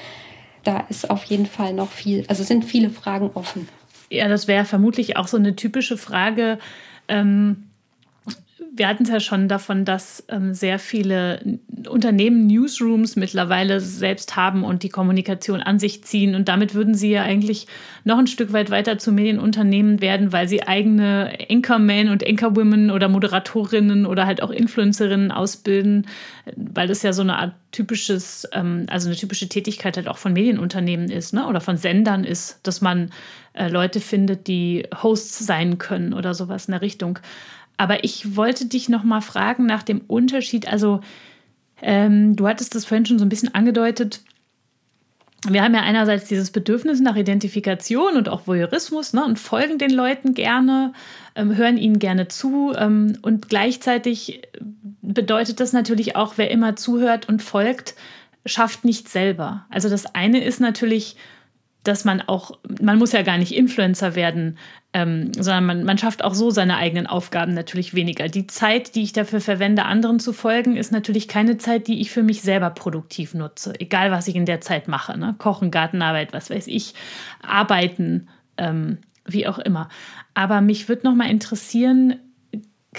da ist auf jeden Fall noch viel, also sind viele Fragen offen. Ja, das wäre vermutlich auch so eine typische Frage. Ähm, wir hatten es ja schon davon, dass ähm, sehr viele Unternehmen Newsrooms mittlerweile selbst haben und die Kommunikation an sich ziehen. Und damit würden sie ja eigentlich noch ein Stück weit weiter zu Medienunternehmen werden, weil sie eigene Anchormen und Anchorwomen oder Moderatorinnen oder halt auch Influencerinnen ausbilden, weil das ja so eine Art typisches, ähm, also eine typische Tätigkeit halt auch von Medienunternehmen ist, ne? Oder von Sendern ist, dass man äh, Leute findet, die Hosts sein können oder sowas in der Richtung. Aber ich wollte dich noch mal fragen nach dem Unterschied. Also ähm, du hattest das vorhin schon so ein bisschen angedeutet. Wir haben ja einerseits dieses Bedürfnis nach Identifikation und auch Voyeurismus ne, und folgen den Leuten gerne, ähm, hören ihnen gerne zu. Ähm, und gleichzeitig bedeutet das natürlich auch, wer immer zuhört und folgt, schafft nicht selber. Also das eine ist natürlich dass man auch, man muss ja gar nicht Influencer werden, ähm, sondern man, man schafft auch so seine eigenen Aufgaben natürlich weniger. Die Zeit, die ich dafür verwende, anderen zu folgen, ist natürlich keine Zeit, die ich für mich selber produktiv nutze. Egal, was ich in der Zeit mache. Ne? Kochen, Gartenarbeit, was weiß ich, arbeiten, ähm, wie auch immer. Aber mich würde noch mal interessieren,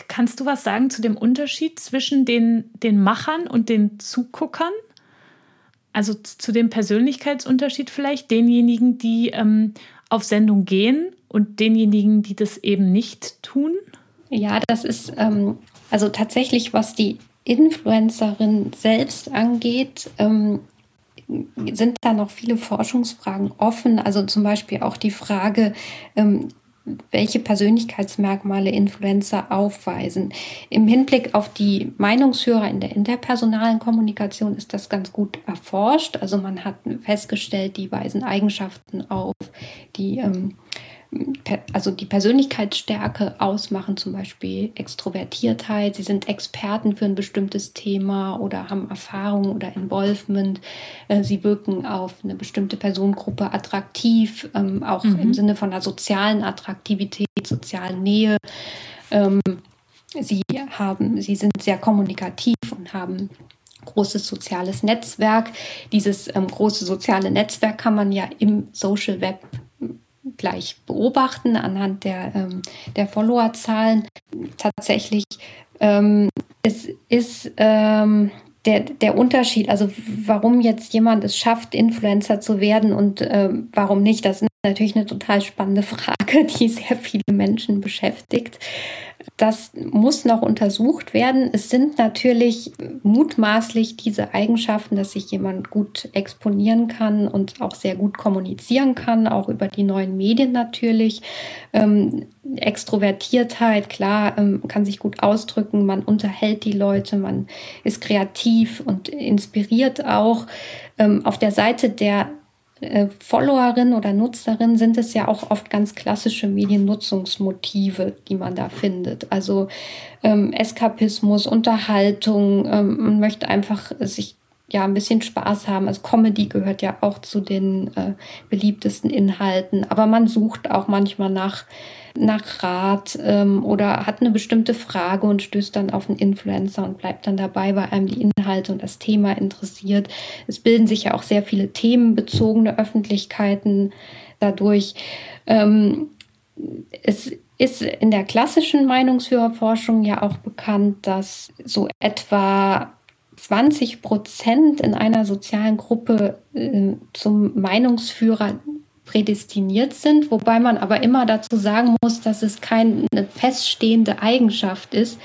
kannst du was sagen zu dem Unterschied zwischen den, den Machern und den Zuguckern? Also zu dem Persönlichkeitsunterschied vielleicht, denjenigen, die ähm, auf Sendung gehen und denjenigen, die das eben nicht tun? Ja, das ist ähm, also tatsächlich, was die Influencerin selbst angeht, ähm, sind da noch viele Forschungsfragen offen. Also zum Beispiel auch die Frage, ähm, welche Persönlichkeitsmerkmale Influencer aufweisen. Im Hinblick auf die Meinungsführer in der interpersonalen Kommunikation ist das ganz gut erforscht. Also man hat festgestellt, die weisen Eigenschaften auf, die ähm, also die Persönlichkeitsstärke ausmachen, zum Beispiel Extrovertiertheit. Sie sind Experten für ein bestimmtes Thema oder haben Erfahrung oder Involvement. Äh, sie wirken auf eine bestimmte Personengruppe attraktiv, ähm, auch mhm. im Sinne von einer sozialen Attraktivität, sozialen Nähe. Ähm, sie haben, sie sind sehr kommunikativ und haben großes soziales Netzwerk. Dieses ähm, große soziale Netzwerk kann man ja im Social Web gleich beobachten anhand der, ähm, der Followerzahlen. Tatsächlich ähm, es ist ähm, der, der Unterschied, also warum jetzt jemand es schafft, Influencer zu werden und ähm, warum nicht, das natürlich eine total spannende Frage, die sehr viele Menschen beschäftigt. Das muss noch untersucht werden. Es sind natürlich mutmaßlich diese Eigenschaften, dass sich jemand gut exponieren kann und auch sehr gut kommunizieren kann, auch über die neuen Medien natürlich. Ähm, Extrovertiertheit, klar, ähm, kann sich gut ausdrücken, man unterhält die Leute, man ist kreativ und inspiriert auch. Ähm, auf der Seite der äh, Followerin oder Nutzerin sind es ja auch oft ganz klassische Mediennutzungsmotive, die man da findet. Also ähm, Eskapismus, Unterhaltung, ähm, man möchte einfach sich ja ein bisschen Spaß haben. Also Comedy gehört ja auch zu den äh, beliebtesten Inhalten, aber man sucht auch manchmal nach nach Rat ähm, oder hat eine bestimmte Frage und stößt dann auf einen Influencer und bleibt dann dabei, weil einem die Inhalte und das Thema interessiert. Es bilden sich ja auch sehr viele themenbezogene Öffentlichkeiten dadurch. Ähm, es ist in der klassischen Meinungsführerforschung ja auch bekannt, dass so etwa 20 Prozent in einer sozialen Gruppe äh, zum Meinungsführer prädestiniert sind, wobei man aber immer dazu sagen muss, dass es keine feststehende Eigenschaft ist,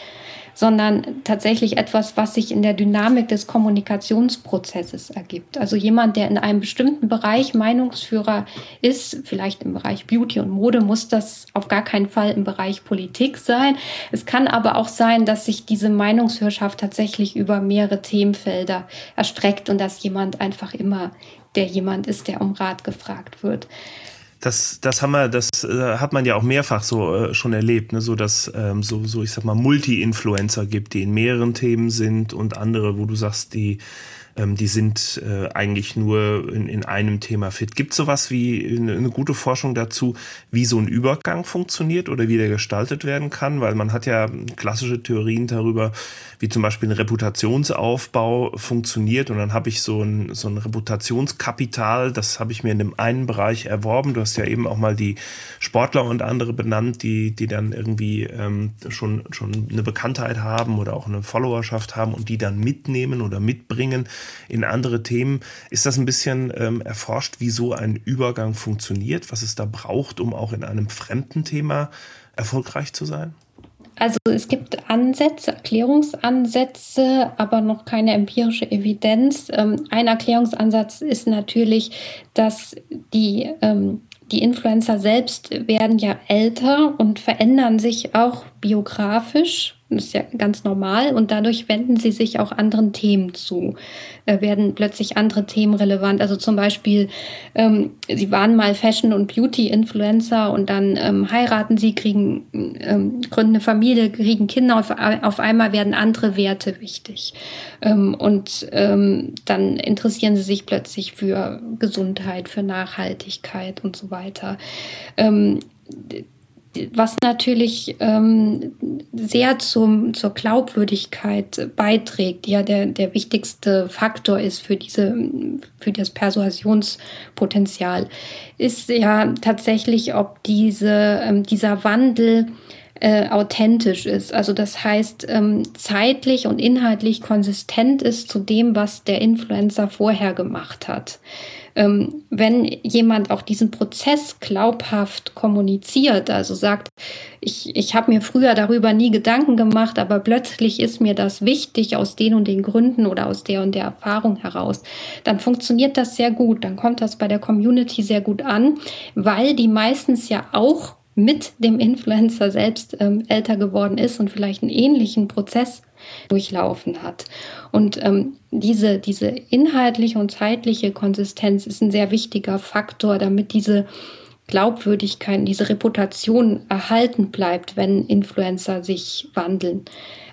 sondern tatsächlich etwas, was sich in der Dynamik des Kommunikationsprozesses ergibt. Also jemand, der in einem bestimmten Bereich Meinungsführer ist, vielleicht im Bereich Beauty und Mode, muss das auf gar keinen Fall im Bereich Politik sein. Es kann aber auch sein, dass sich diese Meinungsführerschaft tatsächlich über mehrere Themenfelder erstreckt und dass jemand einfach immer der jemand ist, der um Rat gefragt wird. Das, das haben wir, das äh, hat man ja auch mehrfach so äh, schon erlebt, ne? so dass ähm, so, so ich sag mal Multi-Influencer gibt, die in mehreren Themen sind und andere, wo du sagst, die ähm, die sind äh, eigentlich nur in, in einem Thema fit. Gibt es sowas wie eine, eine, gute Forschung dazu, wie so ein Übergang funktioniert oder wie der gestaltet werden kann? Weil man hat ja klassische Theorien darüber, wie zum Beispiel ein Reputationsaufbau funktioniert. Und dann habe ich so ein, so ein Reputationskapital, das habe ich mir in dem einen Bereich erworben. Du hast ja eben auch mal die Sportler und andere benannt, die, die dann irgendwie ähm, schon, schon eine Bekanntheit haben oder auch eine Followerschaft haben und die dann mitnehmen oder mitbringen in andere Themen. Ist das ein bisschen ähm, erforscht, wie so ein Übergang funktioniert, was es da braucht, um auch in einem fremden Thema erfolgreich zu sein? Also es gibt Ansätze, Erklärungsansätze, aber noch keine empirische Evidenz. Ähm, ein Erklärungsansatz ist natürlich, dass die, ähm, die Influencer selbst werden ja älter und verändern sich auch biografisch das ist ja ganz normal und dadurch wenden sie sich auch anderen Themen zu, äh, werden plötzlich andere Themen relevant. Also zum Beispiel, ähm, sie waren mal Fashion- und Beauty-Influencer und dann ähm, heiraten sie, kriegen, ähm, gründen eine Familie, kriegen Kinder und auf einmal werden andere Werte wichtig. Ähm, und ähm, dann interessieren sie sich plötzlich für Gesundheit, für Nachhaltigkeit und so weiter ähm, was natürlich ähm, sehr zum, zur Glaubwürdigkeit beiträgt, ja der, der wichtigste Faktor ist für, diese, für das Persuasionspotenzial, ist ja tatsächlich, ob diese, ähm, dieser Wandel äh, authentisch ist. Also das heißt, ähm, zeitlich und inhaltlich konsistent ist zu dem, was der Influencer vorher gemacht hat ähm, wenn jemand auch diesen Prozess glaubhaft kommuniziert, also sagt, ich, ich habe mir früher darüber nie Gedanken gemacht, aber plötzlich ist mir das wichtig aus den und den Gründen oder aus der und der Erfahrung heraus, dann funktioniert das sehr gut, dann kommt das bei der Community sehr gut an, weil die meistens ja auch mit dem Influencer selbst ähm, älter geworden ist und vielleicht einen ähnlichen Prozess durchlaufen hat. Und ähm, diese, diese inhaltliche und zeitliche Konsistenz ist ein sehr wichtiger Faktor, damit diese Glaubwürdigkeit, diese Reputation erhalten bleibt, wenn Influencer sich wandeln.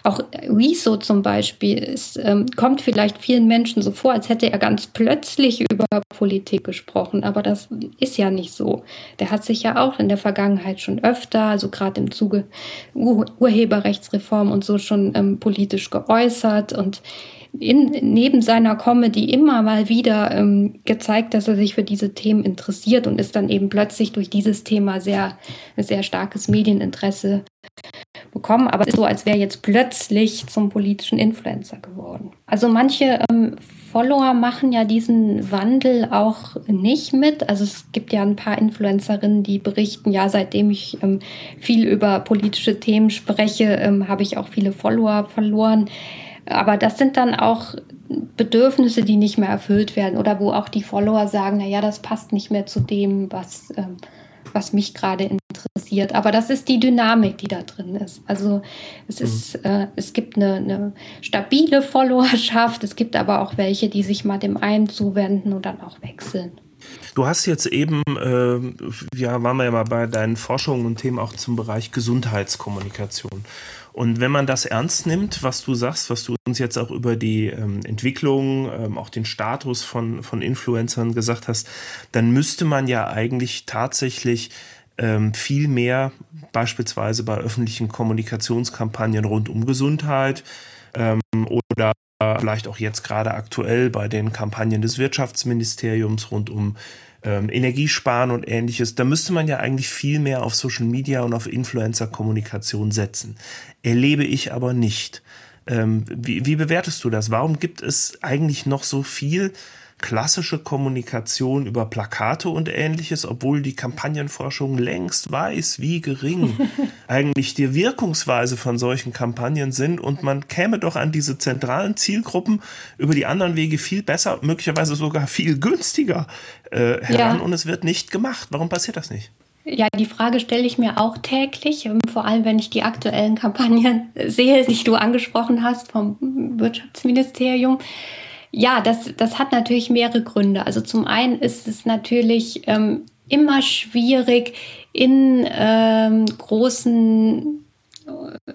Auch Rezo zum Beispiel ist, ähm, kommt vielleicht vielen Menschen so vor, als hätte er ganz plötzlich über Politik gesprochen, aber das ist ja nicht so. Der hat sich ja auch in der Vergangenheit schon öfter, also gerade im Zuge Ur Urheberrechtsreform und so schon ähm, politisch geäußert und in, neben seiner Comedy immer mal wieder ähm, gezeigt, dass er sich für diese Themen interessiert und ist dann eben plötzlich durch dieses Thema sehr, sehr starkes Medieninteresse bekommen. Aber es ist so, als wäre jetzt plötzlich zum politischen Influencer geworden. Also manche ähm, Follower machen ja diesen Wandel auch nicht mit. Also es gibt ja ein paar Influencerinnen, die berichten, ja, seitdem ich ähm, viel über politische Themen spreche, ähm, habe ich auch viele Follower verloren. Aber das sind dann auch Bedürfnisse, die nicht mehr erfüllt werden oder wo auch die Follower sagen, na ja, das passt nicht mehr zu dem, was, ähm, was mich gerade interessiert. Aber das ist die Dynamik, die da drin ist. Also es mhm. ist, äh, es gibt eine, eine stabile Followerschaft, es gibt aber auch welche, die sich mal dem einen zuwenden und dann auch wechseln. Du hast jetzt eben, äh, ja, waren wir ja mal bei deinen Forschungen und Themen auch zum Bereich Gesundheitskommunikation. Und wenn man das ernst nimmt, was du sagst, was du uns jetzt auch über die ähm, Entwicklung, ähm, auch den Status von, von Influencern gesagt hast, dann müsste man ja eigentlich tatsächlich ähm, viel mehr beispielsweise bei öffentlichen Kommunikationskampagnen rund um Gesundheit ähm, oder vielleicht auch jetzt gerade aktuell bei den Kampagnen des Wirtschaftsministeriums rund um ähm, Energiesparen und ähnliches. Da müsste man ja eigentlich viel mehr auf Social Media und auf Influencer-Kommunikation setzen. Erlebe ich aber nicht. Ähm, wie, wie bewertest du das? Warum gibt es eigentlich noch so viel klassische Kommunikation über Plakate und ähnliches, obwohl die Kampagnenforschung längst weiß, wie gering eigentlich die Wirkungsweise von solchen Kampagnen sind und man käme doch an diese zentralen Zielgruppen über die anderen Wege viel besser, möglicherweise sogar viel günstiger äh, heran ja. und es wird nicht gemacht. Warum passiert das nicht? Ja, die Frage stelle ich mir auch täglich, ähm, vor allem wenn ich die aktuellen Kampagnen sehe, die du angesprochen hast vom Wirtschaftsministerium. Ja, das, das hat natürlich mehrere Gründe. Also zum einen ist es natürlich ähm, immer schwierig, in ähm, großen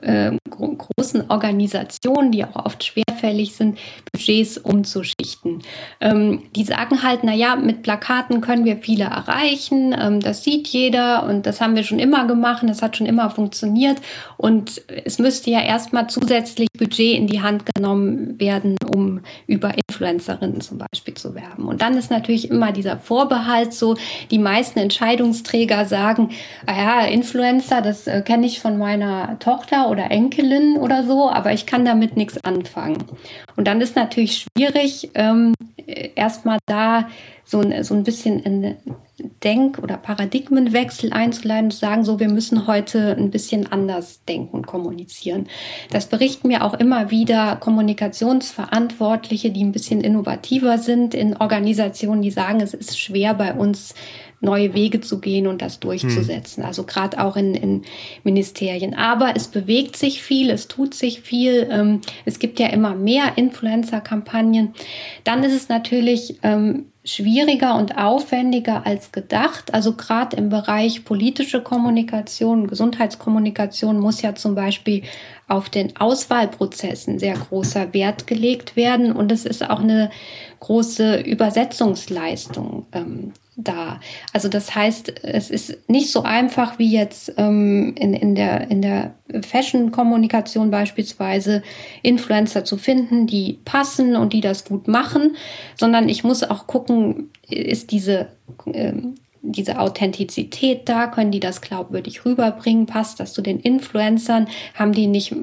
äh, großen Organisationen, die auch oft schwerfällig sind, Budgets umzuschichten. Ähm, die sagen halt, na ja, mit Plakaten können wir viele erreichen, ähm, das sieht jeder und das haben wir schon immer gemacht, das hat schon immer funktioniert und es müsste ja erstmal zusätzlich Budget in die Hand genommen werden, um über Influencerinnen zum Beispiel zu werben. Und dann ist natürlich immer dieser Vorbehalt so, die meisten Entscheidungsträger sagen, ah ja, Influencer, das äh, kenne ich von meiner Tochter oder Enkelin oder so, aber ich kann damit nichts anfangen. Und dann ist natürlich schwierig, ähm, erstmal da so ein, so ein bisschen in Denk- oder Paradigmenwechsel einzuleiten zu sagen, so, wir müssen heute ein bisschen anders denken kommunizieren. Das berichten mir auch immer wieder Kommunikationsverantwortliche, die ein bisschen innovativer sind in Organisationen, die sagen, es ist schwer bei uns neue Wege zu gehen und das durchzusetzen. Hm. Also gerade auch in, in Ministerien. Aber es bewegt sich viel, es tut sich viel. Ähm, es gibt ja immer mehr Influencer-Kampagnen. Dann ist es natürlich ähm, schwieriger und aufwendiger als gedacht. Also gerade im Bereich politische Kommunikation, Gesundheitskommunikation muss ja zum Beispiel auf den Auswahlprozessen sehr großer Wert gelegt werden und es ist auch eine große Übersetzungsleistung ähm, da. Also das heißt, es ist nicht so einfach wie jetzt ähm, in, in der, in der Fashion-Kommunikation beispielsweise Influencer zu finden, die passen und die das gut machen, sondern ich muss auch gucken, ist diese ähm, diese Authentizität da? Können die das glaubwürdig rüberbringen? Passt das zu den Influencern? Haben die nicht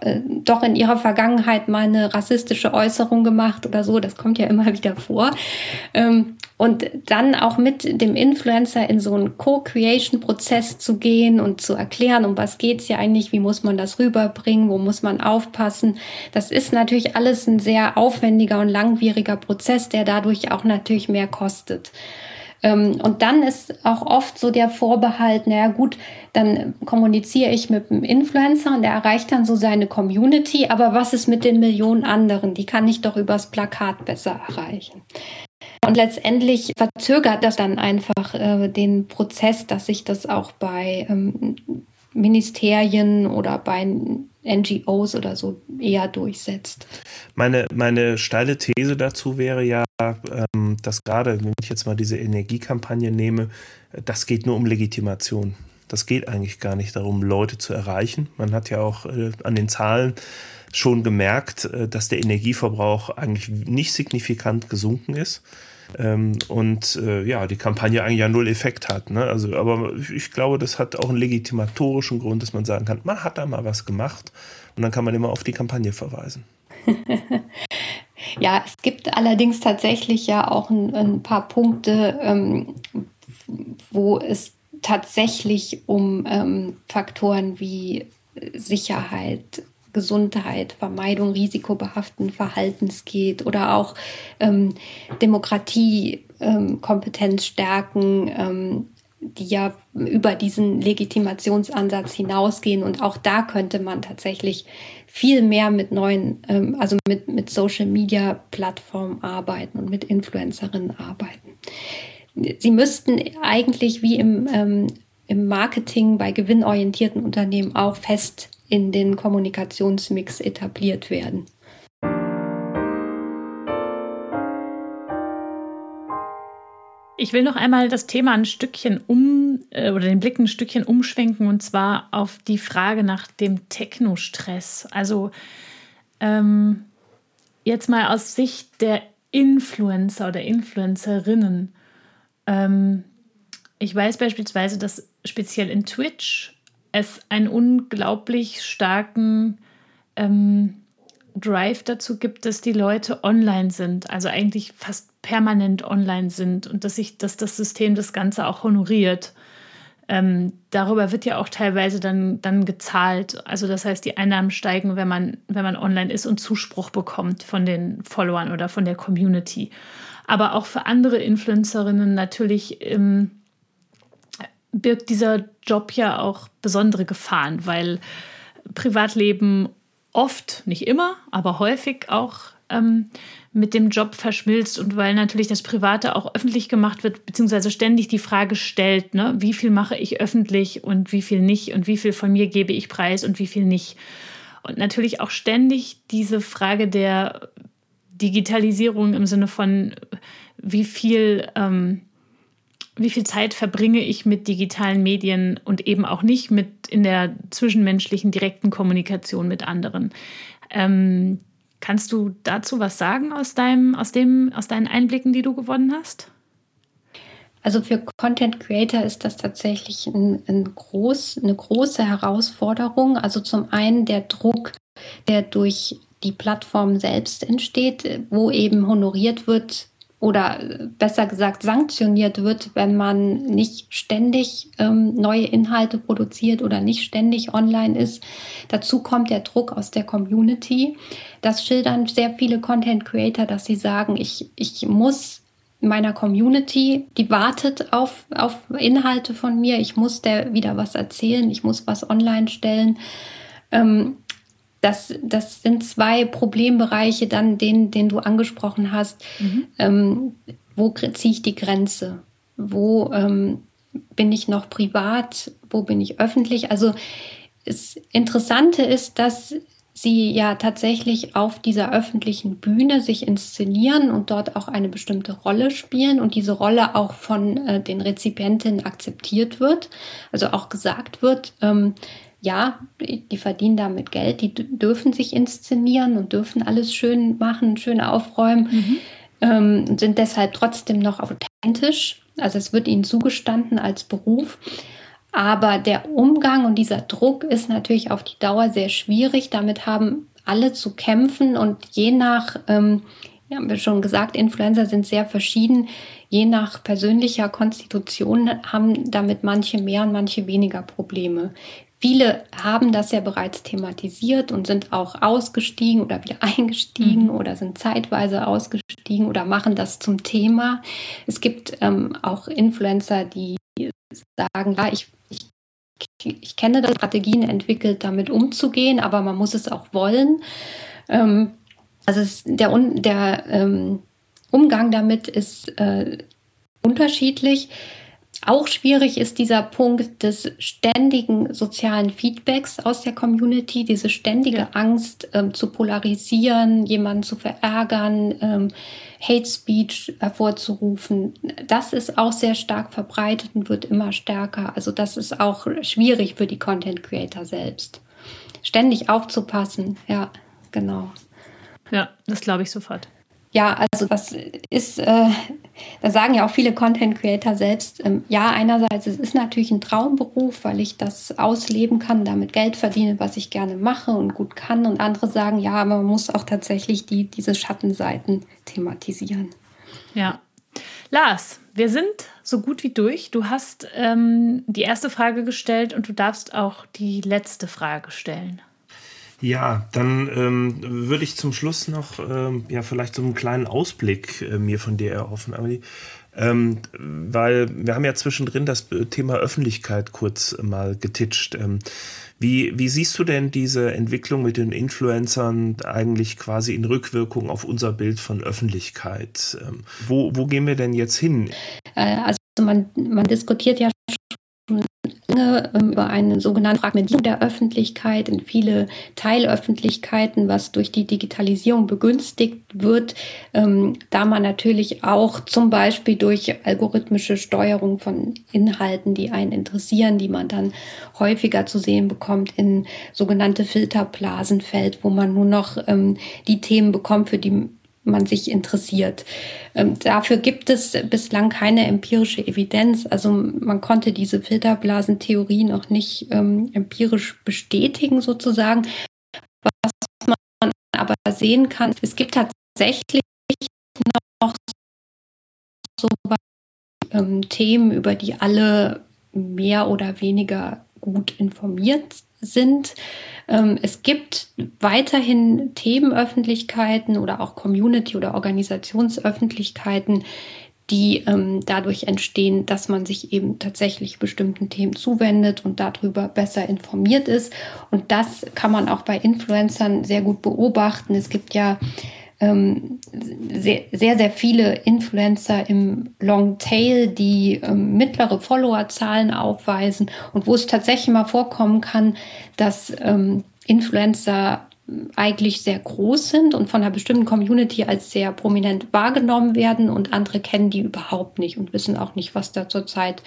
äh, doch in ihrer Vergangenheit mal eine rassistische Äußerung gemacht oder so? Das kommt ja immer wieder vor. Ähm, und dann auch mit dem Influencer in so einen Co-Creation-Prozess zu gehen und zu erklären, um was geht's ja eigentlich, wie muss man das rüberbringen, wo muss man aufpassen. Das ist natürlich alles ein sehr aufwendiger und langwieriger Prozess, der dadurch auch natürlich mehr kostet. Ähm, und dann ist auch oft so der Vorbehalt, naja gut, dann kommuniziere ich mit einem Influencer und der erreicht dann so seine Community, aber was ist mit den Millionen anderen? Die kann ich doch übers Plakat besser erreichen. Und letztendlich verzögert das dann einfach äh, den Prozess, dass sich das auch bei ähm, Ministerien oder bei NGOs oder so eher durchsetzt. Meine, meine steile These dazu wäre ja, ähm, dass gerade, wenn ich jetzt mal diese Energiekampagne nehme, das geht nur um Legitimation. Das geht eigentlich gar nicht darum, Leute zu erreichen. Man hat ja auch äh, an den Zahlen schon gemerkt, äh, dass der Energieverbrauch eigentlich nicht signifikant gesunken ist. Ähm, und äh, ja, die Kampagne eigentlich ja null Effekt hat. Ne? Also, aber ich glaube, das hat auch einen legitimatorischen Grund, dass man sagen kann, man hat da mal was gemacht und dann kann man immer auf die Kampagne verweisen. ja, es gibt allerdings tatsächlich ja auch ein, ein paar Punkte, ähm, wo es tatsächlich um ähm, Faktoren wie Sicherheit, Gesundheit, Vermeidung risikobehaften Verhaltens geht oder auch ähm, Demokratie, ähm, stärken, ähm, die ja über diesen Legitimationsansatz hinausgehen. Und auch da könnte man tatsächlich viel mehr mit neuen, ähm, also mit, mit Social-Media-Plattformen arbeiten und mit Influencerinnen arbeiten. Sie müssten eigentlich wie im, ähm, im Marketing bei gewinnorientierten Unternehmen auch fest in den Kommunikationsmix etabliert werden. Ich will noch einmal das Thema ein Stückchen um äh, oder den Blick ein Stückchen umschwenken und zwar auf die Frage nach dem Technostress. Also ähm, jetzt mal aus Sicht der Influencer oder Influencerinnen. ähm, ich weiß beispielsweise, dass speziell in Twitch es einen unglaublich starken ähm, Drive dazu gibt, dass die Leute online sind, also eigentlich fast permanent online sind und dass sich, dass das System das Ganze auch honoriert. Ähm, darüber wird ja auch teilweise dann, dann gezahlt. Also das heißt, die Einnahmen steigen, wenn man, wenn man online ist und Zuspruch bekommt von den Followern oder von der Community. Aber auch für andere Influencerinnen natürlich ähm, birgt dieser Job ja auch besondere Gefahren, weil Privatleben oft, nicht immer, aber häufig auch ähm, mit dem Job verschmilzt und weil natürlich das Private auch öffentlich gemacht wird, beziehungsweise ständig die Frage stellt, ne, wie viel mache ich öffentlich und wie viel nicht und wie viel von mir gebe ich preis und wie viel nicht. Und natürlich auch ständig diese Frage der Digitalisierung im Sinne von, wie viel ähm, wie viel Zeit verbringe ich mit digitalen Medien und eben auch nicht mit in der zwischenmenschlichen direkten Kommunikation mit anderen. Ähm, kannst du dazu was sagen aus deinem, aus dem, aus deinen Einblicken, die du gewonnen hast? Also für Content Creator ist das tatsächlich ein, ein groß, eine große Herausforderung. Also zum einen der Druck, der durch die Plattform selbst entsteht, wo eben honoriert wird, oder besser gesagt sanktioniert wird, wenn man nicht ständig ähm, neue Inhalte produziert oder nicht ständig online ist. Dazu kommt der Druck aus der Community. Das schildern sehr viele Content Creator, dass sie sagen, ich, ich muss meiner Community, die wartet auf, auf Inhalte von mir, ich muss der wieder was erzählen, ich muss was online stellen. Ähm, das, das sind zwei Problembereiche, dann den, den du angesprochen hast. Mhm. Ähm, wo ziehe ich die Grenze? Wo ähm, bin ich noch privat? Wo bin ich öffentlich? Also das Interessante ist, dass sie ja tatsächlich auf dieser öffentlichen Bühne sich inszenieren und dort auch eine bestimmte Rolle spielen und diese Rolle auch von äh, den Rezipientinnen akzeptiert wird. Also auch gesagt wird, ähm, ja, die verdienen damit Geld, die dürfen sich inszenieren und dürfen alles schön machen, schön aufräumen mhm. ähm, sind deshalb trotzdem noch authentisch. Also es wird ihnen zugestanden als Beruf. Aber der Umgang und dieser Druck ist natürlich auf die Dauer sehr schwierig. Damit haben alle zu kämpfen und je nach, ähm, ja, haben wir schon gesagt, Influencer sind sehr verschieden. Je nach persönlicher Konstitution haben damit manche mehr und manche weniger Probleme. Viele haben das ja bereits thematisiert und sind auch ausgestiegen oder wieder eingestiegen mhm. oder sind zeitweise ausgestiegen oder machen das zum Thema. Es gibt ähm, auch Influencer, die sagen, ja, ich, ich, ich kenne das, Strategien entwickelt, damit umzugehen, aber man muss es auch wollen. Ähm, also es, der, der ähm, Umgang damit ist äh, unterschiedlich. Auch schwierig ist dieser Punkt des ständigen sozialen Feedbacks aus der Community, diese ständige Angst ähm, zu polarisieren, jemanden zu verärgern, ähm, Hate Speech hervorzurufen. Das ist auch sehr stark verbreitet und wird immer stärker. Also das ist auch schwierig für die Content Creator selbst. Ständig aufzupassen, ja, genau. Ja, das glaube ich sofort. Ja, also das ist, äh, da sagen ja auch viele Content Creator selbst, ähm, ja, einerseits es ist natürlich ein Traumberuf, weil ich das ausleben kann, damit Geld verdiene, was ich gerne mache und gut kann. Und andere sagen, ja, aber man muss auch tatsächlich die, diese Schattenseiten thematisieren. Ja. Lars, wir sind so gut wie durch. Du hast ähm, die erste Frage gestellt und du darfst auch die letzte Frage stellen. Ja, dann ähm, würde ich zum Schluss noch ähm, ja vielleicht so einen kleinen Ausblick äh, mir von dir erhoffen, Amelie. Ähm, weil wir haben ja zwischendrin das Thema Öffentlichkeit kurz mal getitscht. Ähm, wie, wie siehst du denn diese Entwicklung mit den Influencern eigentlich quasi in Rückwirkung auf unser Bild von Öffentlichkeit? Ähm, wo, wo gehen wir denn jetzt hin? Äh, also man, man diskutiert ja lange ähm, über eine sogenannte Fragmentierung der Öffentlichkeit in viele Teilöffentlichkeiten, was durch die Digitalisierung begünstigt wird, ähm, da man natürlich auch zum Beispiel durch algorithmische Steuerung von Inhalten, die einen interessieren, die man dann häufiger zu sehen bekommt, in sogenannte Filterblasen fällt, wo man nur noch ähm, die Themen bekommt, für die man sich interessiert. Ähm, dafür gibt es bislang keine empirische Evidenz. Also man konnte diese Filterblasentheorie noch nicht ähm, empirisch bestätigen sozusagen. Was man aber sehen kann, es gibt tatsächlich noch so ähm, Themen, über die alle mehr oder weniger gut informiert sind. Ähm, es gibt weiterhin Themenöffentlichkeiten oder auch Community- oder Organisationsöffentlichkeiten, die ähm, dadurch entstehen, dass man sich eben tatsächlich bestimmten Themen zuwendet und darüber besser informiert ist. Und das kann man auch bei Influencern sehr gut beobachten. Es gibt ja ähm, sehr, sehr, sehr viele Influencer im Long Tail, die ähm, mittlere Followerzahlen aufweisen und wo es tatsächlich mal vorkommen kann, dass ähm, Influencer eigentlich sehr groß sind und von einer bestimmten Community als sehr prominent wahrgenommen werden und andere kennen die überhaupt nicht und wissen auch nicht, was da zurzeit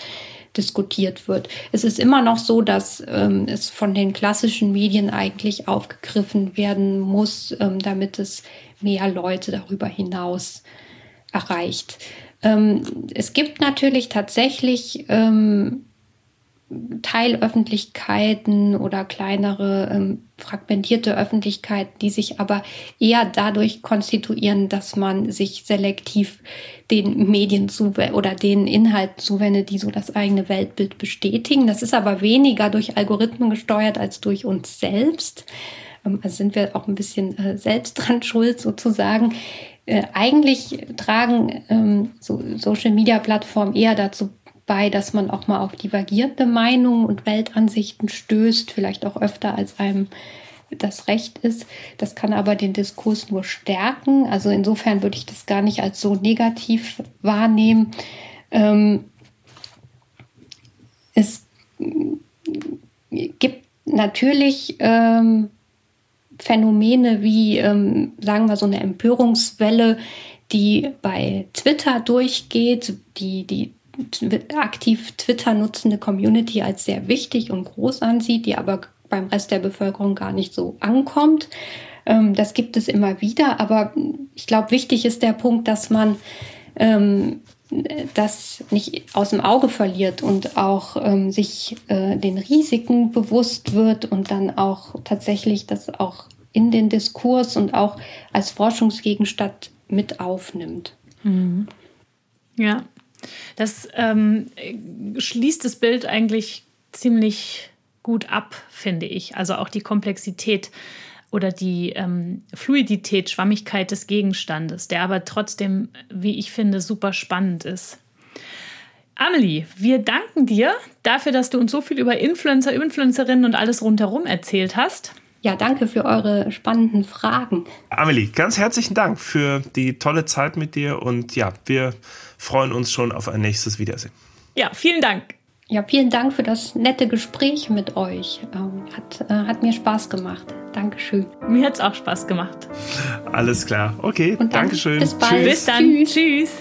diskutiert wird. Es ist immer noch so, dass ähm, es von den klassischen Medien eigentlich aufgegriffen werden muss, ähm, damit es mehr Leute darüber hinaus erreicht. Ähm, es gibt natürlich tatsächlich ähm, Teilöffentlichkeiten oder kleinere ähm, fragmentierte Öffentlichkeiten, die sich aber eher dadurch konstituieren, dass man sich selektiv den Medien oder den Inhalten zuwendet, die so das eigene Weltbild bestätigen. Das ist aber weniger durch Algorithmen gesteuert als durch uns selbst. Ähm, also sind wir auch ein bisschen äh, selbst dran schuld sozusagen. Äh, eigentlich tragen ähm, so Social Media Plattformen eher dazu bei, dass man auch mal auf divergierende Meinungen und Weltansichten stößt, vielleicht auch öfter als einem das Recht ist. Das kann aber den Diskurs nur stärken. Also insofern würde ich das gar nicht als so negativ wahrnehmen. Ähm, es gibt natürlich ähm, Phänomene wie, ähm, sagen wir, so eine Empörungswelle, die bei Twitter durchgeht, die die aktiv Twitter nutzende Community als sehr wichtig und groß ansieht, die aber beim Rest der Bevölkerung gar nicht so ankommt. Ähm, das gibt es immer wieder, aber ich glaube, wichtig ist der Punkt, dass man ähm, das nicht aus dem Auge verliert und auch ähm, sich äh, den Risiken bewusst wird und dann auch tatsächlich das auch in den Diskurs und auch als Forschungsgegenstand mit aufnimmt. Mhm. Ja, das ähm, schließt das Bild eigentlich ziemlich gut ab, finde ich. Also auch die Komplexität oder die ähm, Fluidität, Schwammigkeit des Gegenstandes, der aber trotzdem, wie ich finde, super spannend ist. Amelie, wir danken dir dafür, dass du uns so viel über Influencer, Influencerinnen und alles rundherum erzählt hast. Ja, danke für eure spannenden Fragen. Amelie, ganz herzlichen Dank für die tolle Zeit mit dir und ja, wir freuen uns schon auf ein nächstes Wiedersehen. Ja, vielen Dank. Ja, vielen Dank für das nette Gespräch mit euch. Ähm, hat, äh, hat mir Spaß gemacht. Dankeschön. Mir hat es auch Spaß gemacht. Alles klar. Okay, Und Dankeschön. Bis bald. Bis dann. Tschüss. Tschüss.